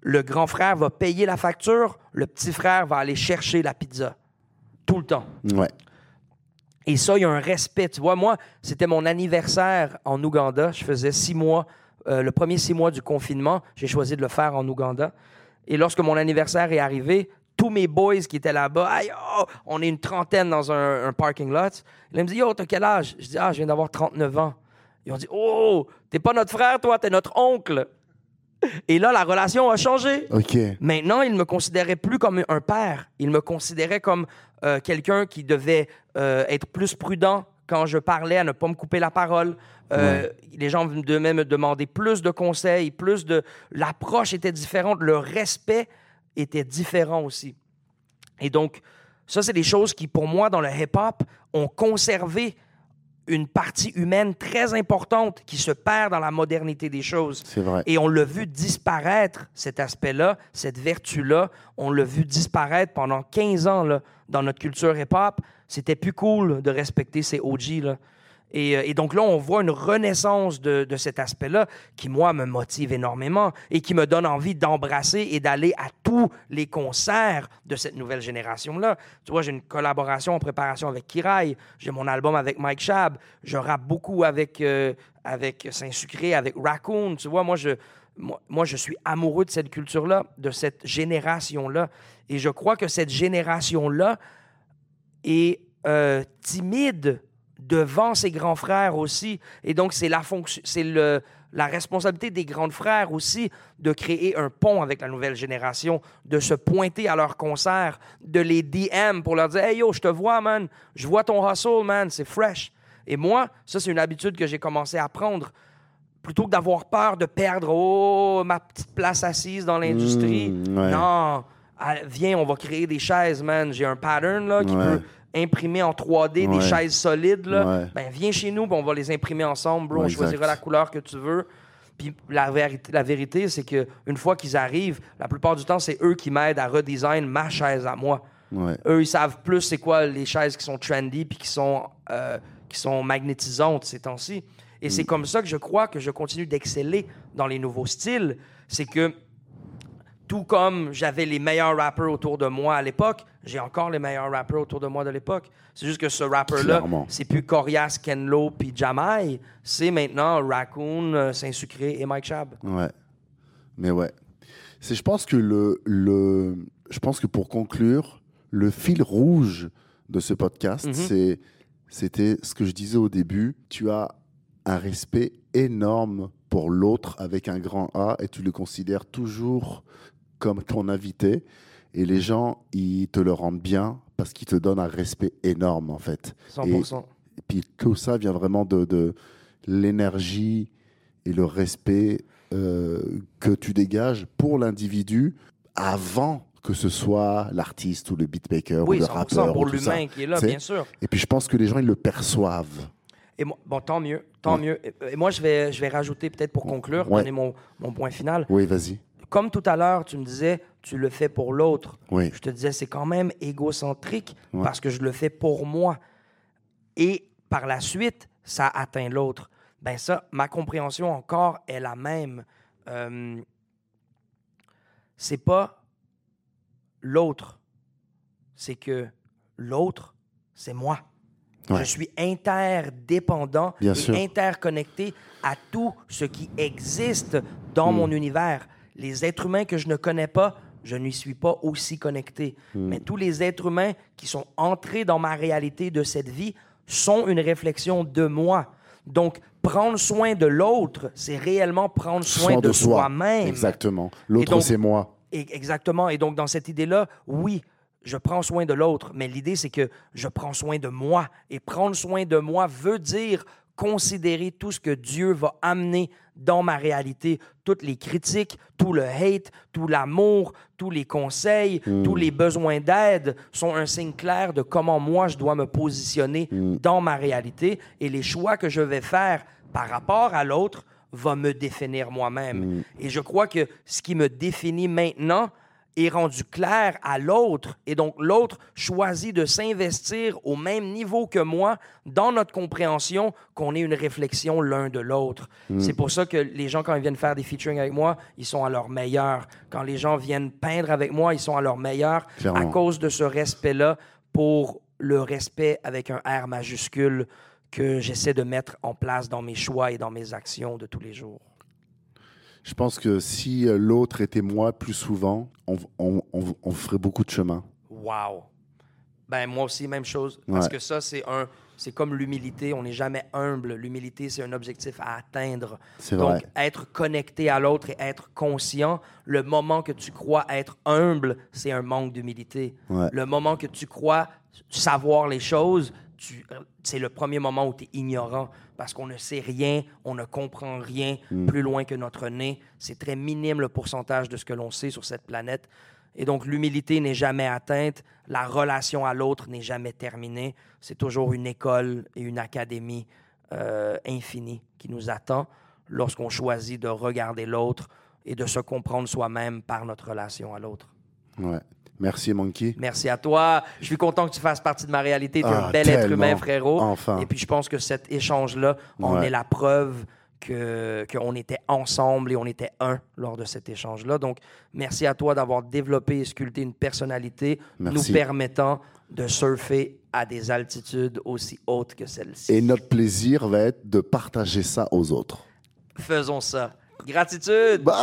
Le grand frère va payer la facture, le petit frère va aller chercher la pizza. Tout le temps. Ouais. Et ça, il y a un respect. Tu vois, moi, c'était mon anniversaire en Ouganda. Je faisais six mois, euh, le premier six mois du confinement. J'ai choisi de le faire en Ouganda. Et lorsque mon anniversaire est arrivé, tous mes boys qui étaient là-bas, oh, on est une trentaine dans un, un parking lot. Ils me disent, Yo, t'as quel âge? Je dis, Ah, je viens d'avoir 39 ans. Ils ont dit, Oh, t'es pas notre frère, toi, t'es notre oncle. Et là, la relation a changé. OK. Maintenant, il ne me considérait plus comme un père. Il me considérait comme euh, quelqu'un qui devait euh, être plus prudent quand je parlais, à ne pas me couper la parole. Euh, Les gens devaient me demander plus de conseils, plus de... L'approche était différente, le respect était différent aussi. Et donc, ça, c'est des choses qui, pour moi, dans le hip-hop, ont conservé une partie humaine très importante qui se perd dans la modernité des choses. C'est vrai. Et on l'a vu disparaître, cet aspect-là, cette vertu-là. On l'a vu disparaître pendant 15 ans là, dans notre culture hip-hop. C'était plus cool de respecter ces OG. Là. Et, euh, et donc là, on voit une renaissance de, de cet aspect-là qui, moi, me motive énormément et qui me donne envie d'embrasser et d'aller à tous les concerts de cette nouvelle génération-là. Tu vois, j'ai une collaboration en préparation avec Kirai, j'ai mon album avec Mike Shab, je rappe beaucoup avec, euh, avec Saint-Sucré, avec Raccoon. Tu vois, moi, je, moi, je suis amoureux de cette culture-là, de cette génération-là. Et je crois que cette génération-là est euh, timide devant ses grands frères aussi. Et donc, c'est la fonction, c'est le, la responsabilité des grands frères aussi de créer un pont avec la nouvelle génération, de se pointer à leurs concerts, de les DM pour leur dire Hey yo, je te vois, man, je vois ton hustle, man, c'est fresh. Et moi, ça, c'est une habitude que j'ai commencé à prendre. Plutôt que d'avoir peur de perdre oh, ma petite place assise dans l'industrie, Mmh, ouais. non, ah, viens, on va créer des chaises, man. J'ai un pattern là, qui Ouais. peut imprimer en 3D Ouais. des chaises solides. Là. Ouais. Ben, viens chez nous, puis on va les imprimer ensemble, bro. Ouais, on choisira la couleur que tu veux. Puis la vérité, la vérité c'est que une fois qu'ils arrivent, la plupart du temps, c'est eux qui m'aident à redesign ma chaise à moi. Eux, ils savent plus c'est quoi les chaises qui sont trendy puis qui sont, euh, qui sont magnétisantes ces temps-ci. Et c'est comme ça que je crois que je continue d'exceller dans les nouveaux styles. C'est que tout comme j'avais les meilleurs rappers autour de moi à l'époque, j'ai encore les meilleurs rappers autour de moi de l'époque. C'est juste que ce rapper-là, Clairement. c'est plus Corias, Kenlo puis Jamai. C'est maintenant Raccoon, euh, Saint-Sucré et Mike Chab. Ouais. Mais ouais. C'est, je pense que le, le, je pense que pour conclure, le fil rouge de ce podcast, Mhm. c'est, c'était ce que je disais au début. Tu as un respect énorme pour l'autre avec un grand A et tu le considères toujours comme ton invité. Et les gens, ils te le rendent bien parce qu'ils te donnent un respect énorme, en fait. 100%. Et puis tout ça vient vraiment de, de l'énergie et le respect euh, que tu dégages pour l'individu avant que ce soit l'artiste ou le beatmaker oui, ou le rappeur. pour l'humain qui est là, bien sûr. Et puis je pense que les gens, ils le perçoivent. Et moi, bon, tant mieux, tant mieux. Et moi, je vais, je vais rajouter peut-être pour conclure, donner mon, mon, point final. Oui, vas-y. Comme tout à l'heure, tu me disais, tu le fais pour l'autre. Oui. Je te disais, c'est quand même égocentrique parce que je le fais pour moi. Et par la suite, ça atteint l'autre. Ben ça, ma compréhension encore est la même. Euh, c'est pas l'autre, c'est que l'autre, c'est moi. Je suis interdépendant et interconnecté à tout ce qui existe dans hmm. mon univers. Les êtres humains que je ne connais pas, je n'y suis pas aussi connecté. Hmm. Mais tous les êtres humains qui sont entrés dans ma réalité de cette vie sont une réflexion de moi. Donc, prendre soin de l'autre, c'est réellement prendre soin, de, soi-même. Exactement. L'autre, c'est moi. Exactement. Et donc, dans cette idée-là, oui, je prends soin de l'autre, mais l'idée, c'est que je prends soin de moi. Et prendre soin de moi veut dire considérer tout ce que Dieu va amener dans ma réalité, toutes les critiques, tout le hate, tout l'amour, tous les conseils, hmm. tous les besoins d'aide sont un signe clair de comment moi je dois me positionner hmm. dans ma réalité et les choix que je vais faire par rapport à l'autre va me définir moi-même. Hmm. Et je crois que ce qui me définit maintenant, est rendu clair à l'autre et donc l'autre choisit de s'investir au même niveau que moi dans notre compréhension qu'on ait une réflexion l'un de l'autre. Hmm. C'est pour ça que les gens, quand ils viennent faire des featuring avec moi, ils sont à leur meilleur. Quand les gens viennent peindre avec moi, ils sont à leur meilleur à cause de ce respect-là pour le respect avec un R majuscule que j'essaie de mettre en place dans mes choix et dans mes actions de tous les jours. Je pense que si euh, l'autre était moi plus souvent, on, ferait beaucoup de chemin. Wow. Ben moi aussi, même chose. Parce que ça, c'est un, c'est comme l'humilité. On n'est jamais humble. L'humilité, c'est un objectif à atteindre. Donc, être connecté à l'autre et être conscient. Le moment que tu crois être humble, c'est un manque d'humilité. Le moment que tu crois savoir les choses, c'est le premier moment où tu es ignorant parce qu'on ne sait rien, on ne comprend rien hmm. plus loin que notre nez. C'est très minime le pourcentage de ce que l'on sait sur cette planète. Et donc, l'humilité n'est jamais atteinte, la relation à l'autre n'est jamais terminée. C'est toujours une école et une académie euh, infinie qui nous attend lorsqu'on choisit de regarder l'autre et de se comprendre soi-même par notre relation à l'autre. Ouais. Merci, Monkey. Merci à toi. Je suis content que tu fasses partie de ma réalité. Tu es un ah, bel être humain, frérot. Enfin. Et puis, je pense que cet échange-là, on est la preuve qu'on était ensemble et on était un lors de cet échange-là. Donc, merci à toi d'avoir développé et sculpté une personnalité nous permettant de surfer à des altitudes aussi hautes que celle-ci. Et notre plaisir va être de partager ça aux autres. Faisons ça. Gratitude. Bye!